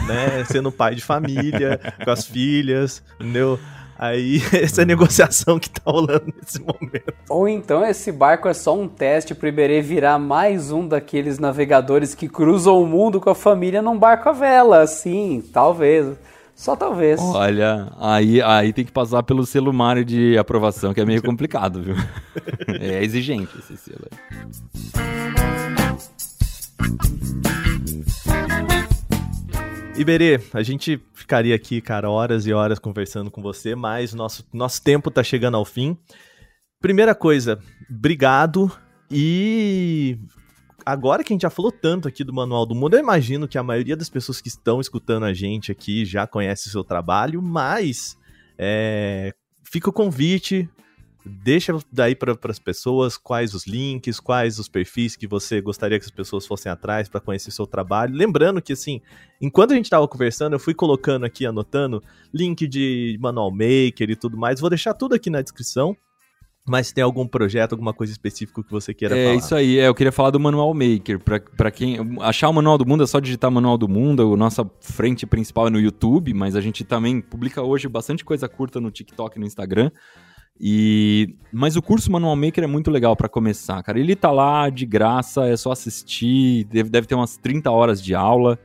né? Sendo pai de família, com as filhas, entendeu? Aí, essa é a negociação que tá rolando nesse momento. Ou então esse barco é só um teste pro Iberê virar mais um daqueles navegadores que cruzam o mundo com a família num barco à vela, sim, talvez. Só talvez. Olha, aí, aí tem que passar pelo selo Mário de aprovação, que é meio complicado, viu? é exigente esse selo aí. Iberê, a gente ficaria aqui, cara, horas e horas conversando com você, mas nosso, nosso tempo tá chegando ao fim. Primeira coisa, obrigado. E agora que a gente já falou tanto aqui do Manual do Mundo, eu imagino que a maioria das pessoas que estão escutando a gente aqui já conhece o seu trabalho, mas é, fica o convite Deixa daí para as pessoas quais os links, quais os perfis que você gostaria que as pessoas fossem atrás para conhecer seu trabalho. Lembrando que, assim, enquanto a gente estava conversando, eu fui colocando aqui, anotando, link de Manual Maker e tudo mais. Vou deixar tudo aqui na descrição. Mas tem algum projeto, alguma coisa específica que você queira é, falar? É isso aí, é, eu queria falar do Manual Maker. Para quem achar o Manual do Mundo é só digitar Manual do Mundo. A nossa frente principal é no YouTube, mas a gente também publica hoje bastante coisa curta no TikTok e no Instagram. E mas o curso Manual Maker é muito legal para começar, cara. Ele tá lá de graça, é só assistir, deve, deve ter umas 30 horas de aula.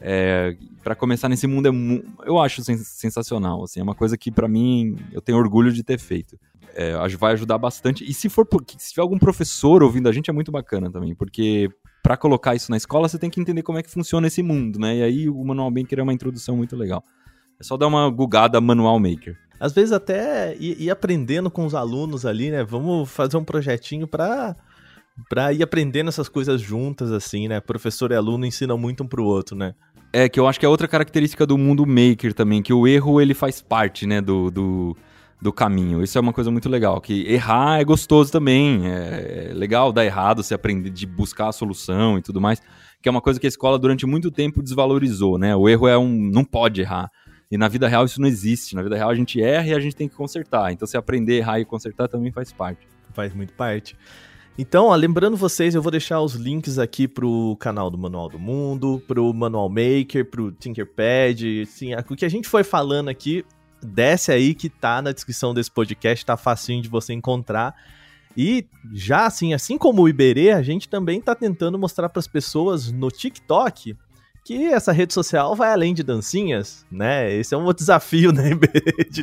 É, para começar nesse mundo é eu acho sensacional, assim, é uma coisa que para mim eu tenho orgulho de ter feito. É, vai ajudar bastante. E se for se tiver algum professor ouvindo a gente é muito bacana também, porque para colocar isso na escola você tem que entender como é que funciona esse mundo, né? E aí o Manual Maker é uma introdução muito legal. É só dar uma gugada Manual Maker às vezes até ir, ir, aprendendo com os alunos ali, né? Vamos fazer um projetinho para para ir aprendendo essas coisas juntas, assim, né? Professor e aluno ensinam muito um pro outro, né? É, que eu acho que é outra característica do mundo maker também, que o erro ele faz parte, né, do, do, do caminho. Isso é uma coisa muito legal, que errar é gostoso também, é legal dar errado, você aprender de buscar a solução e tudo mais, que é uma coisa que a escola durante muito tempo desvalorizou, né? O erro é um não pode errar. E na vida real isso não existe. Na vida real a gente erra e a gente tem que consertar. Então se aprender, errar e consertar também faz parte. Faz muito parte. Então, ó, lembrando vocês, eu vou deixar os links aqui pro canal do Manual do Mundo, pro Manual Maker, pro Tinkerpad, assim, o que a gente foi falando aqui, desce aí que tá na descrição desse podcast, tá facinho de você encontrar. E já assim, assim como o Iberê, a gente também tá tentando mostrar para as pessoas no TikTok que essa rede social vai além de dancinhas, né? Esse é um desafio, né, de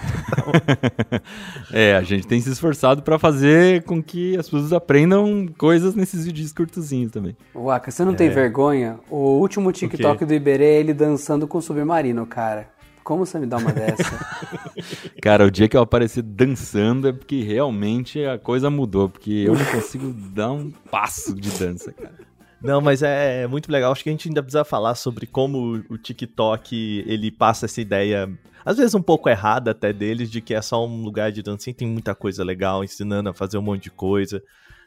É, a gente tem se esforçado para fazer com que as pessoas aprendam coisas nesses vídeos curtozinhos também. Waka, você não é. tem vergonha? O último TikTok do Iberê é ele dançando com o Submarino, cara. Como você me dá uma dessa? Cara, o dia que eu aparecer dançando é porque realmente a coisa mudou, porque eu não consigo dar um passo de dança, cara. Não, mas é, é, muito legal. Acho que a gente ainda precisa falar sobre como o TikTok ele passa essa ideia, às vezes um pouco errada até deles, de que é só um lugar de dança. Tem muita coisa legal, ensinando a fazer um monte de coisa.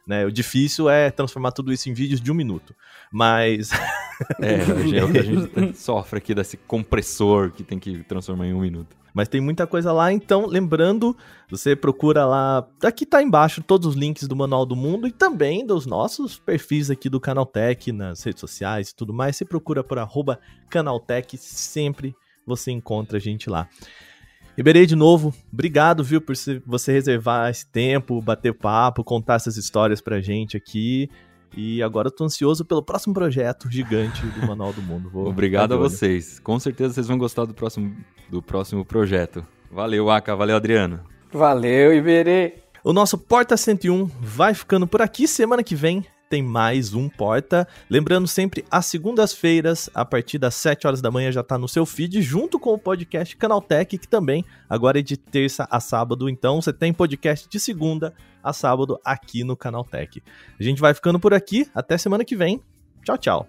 Né? O difícil é transformar tudo isso em vídeos de um minuto. Mas. é, é o que a gente sofre aqui desse compressor que tem que transformar em um minuto. Mas tem muita coisa lá, então, lembrando, você procura lá. Aqui tá embaixo todos os links do Manual do Mundo e também dos nossos perfis aqui do Canaltech nas redes sociais e tudo mais. Você procura por arroba Canaltech, sempre você encontra a gente lá. Iberei de novo, obrigado, viu, por você reservar esse tempo, bater papo, contar essas histórias pra gente aqui. E agora eu tô ansioso pelo próximo projeto gigante do Manual do Mundo. Vou Obrigado a vocês. Com certeza vocês vão gostar do próximo, do próximo projeto. Valeu, Aka. Valeu, Adriano. Valeu, Iberê. O nosso Porta 101 vai ficando por aqui. Semana que vem tem mais um Porta. Lembrando sempre, às segundas-feiras, a partir das 7 horas da manhã, já está no seu feed, junto com o podcast Canaltech, que também agora é de terça a sábado. Então você tem podcast de segunda a sábado aqui no Canaltech. A gente vai ficando por aqui. Até semana que vem. Tchau, tchau.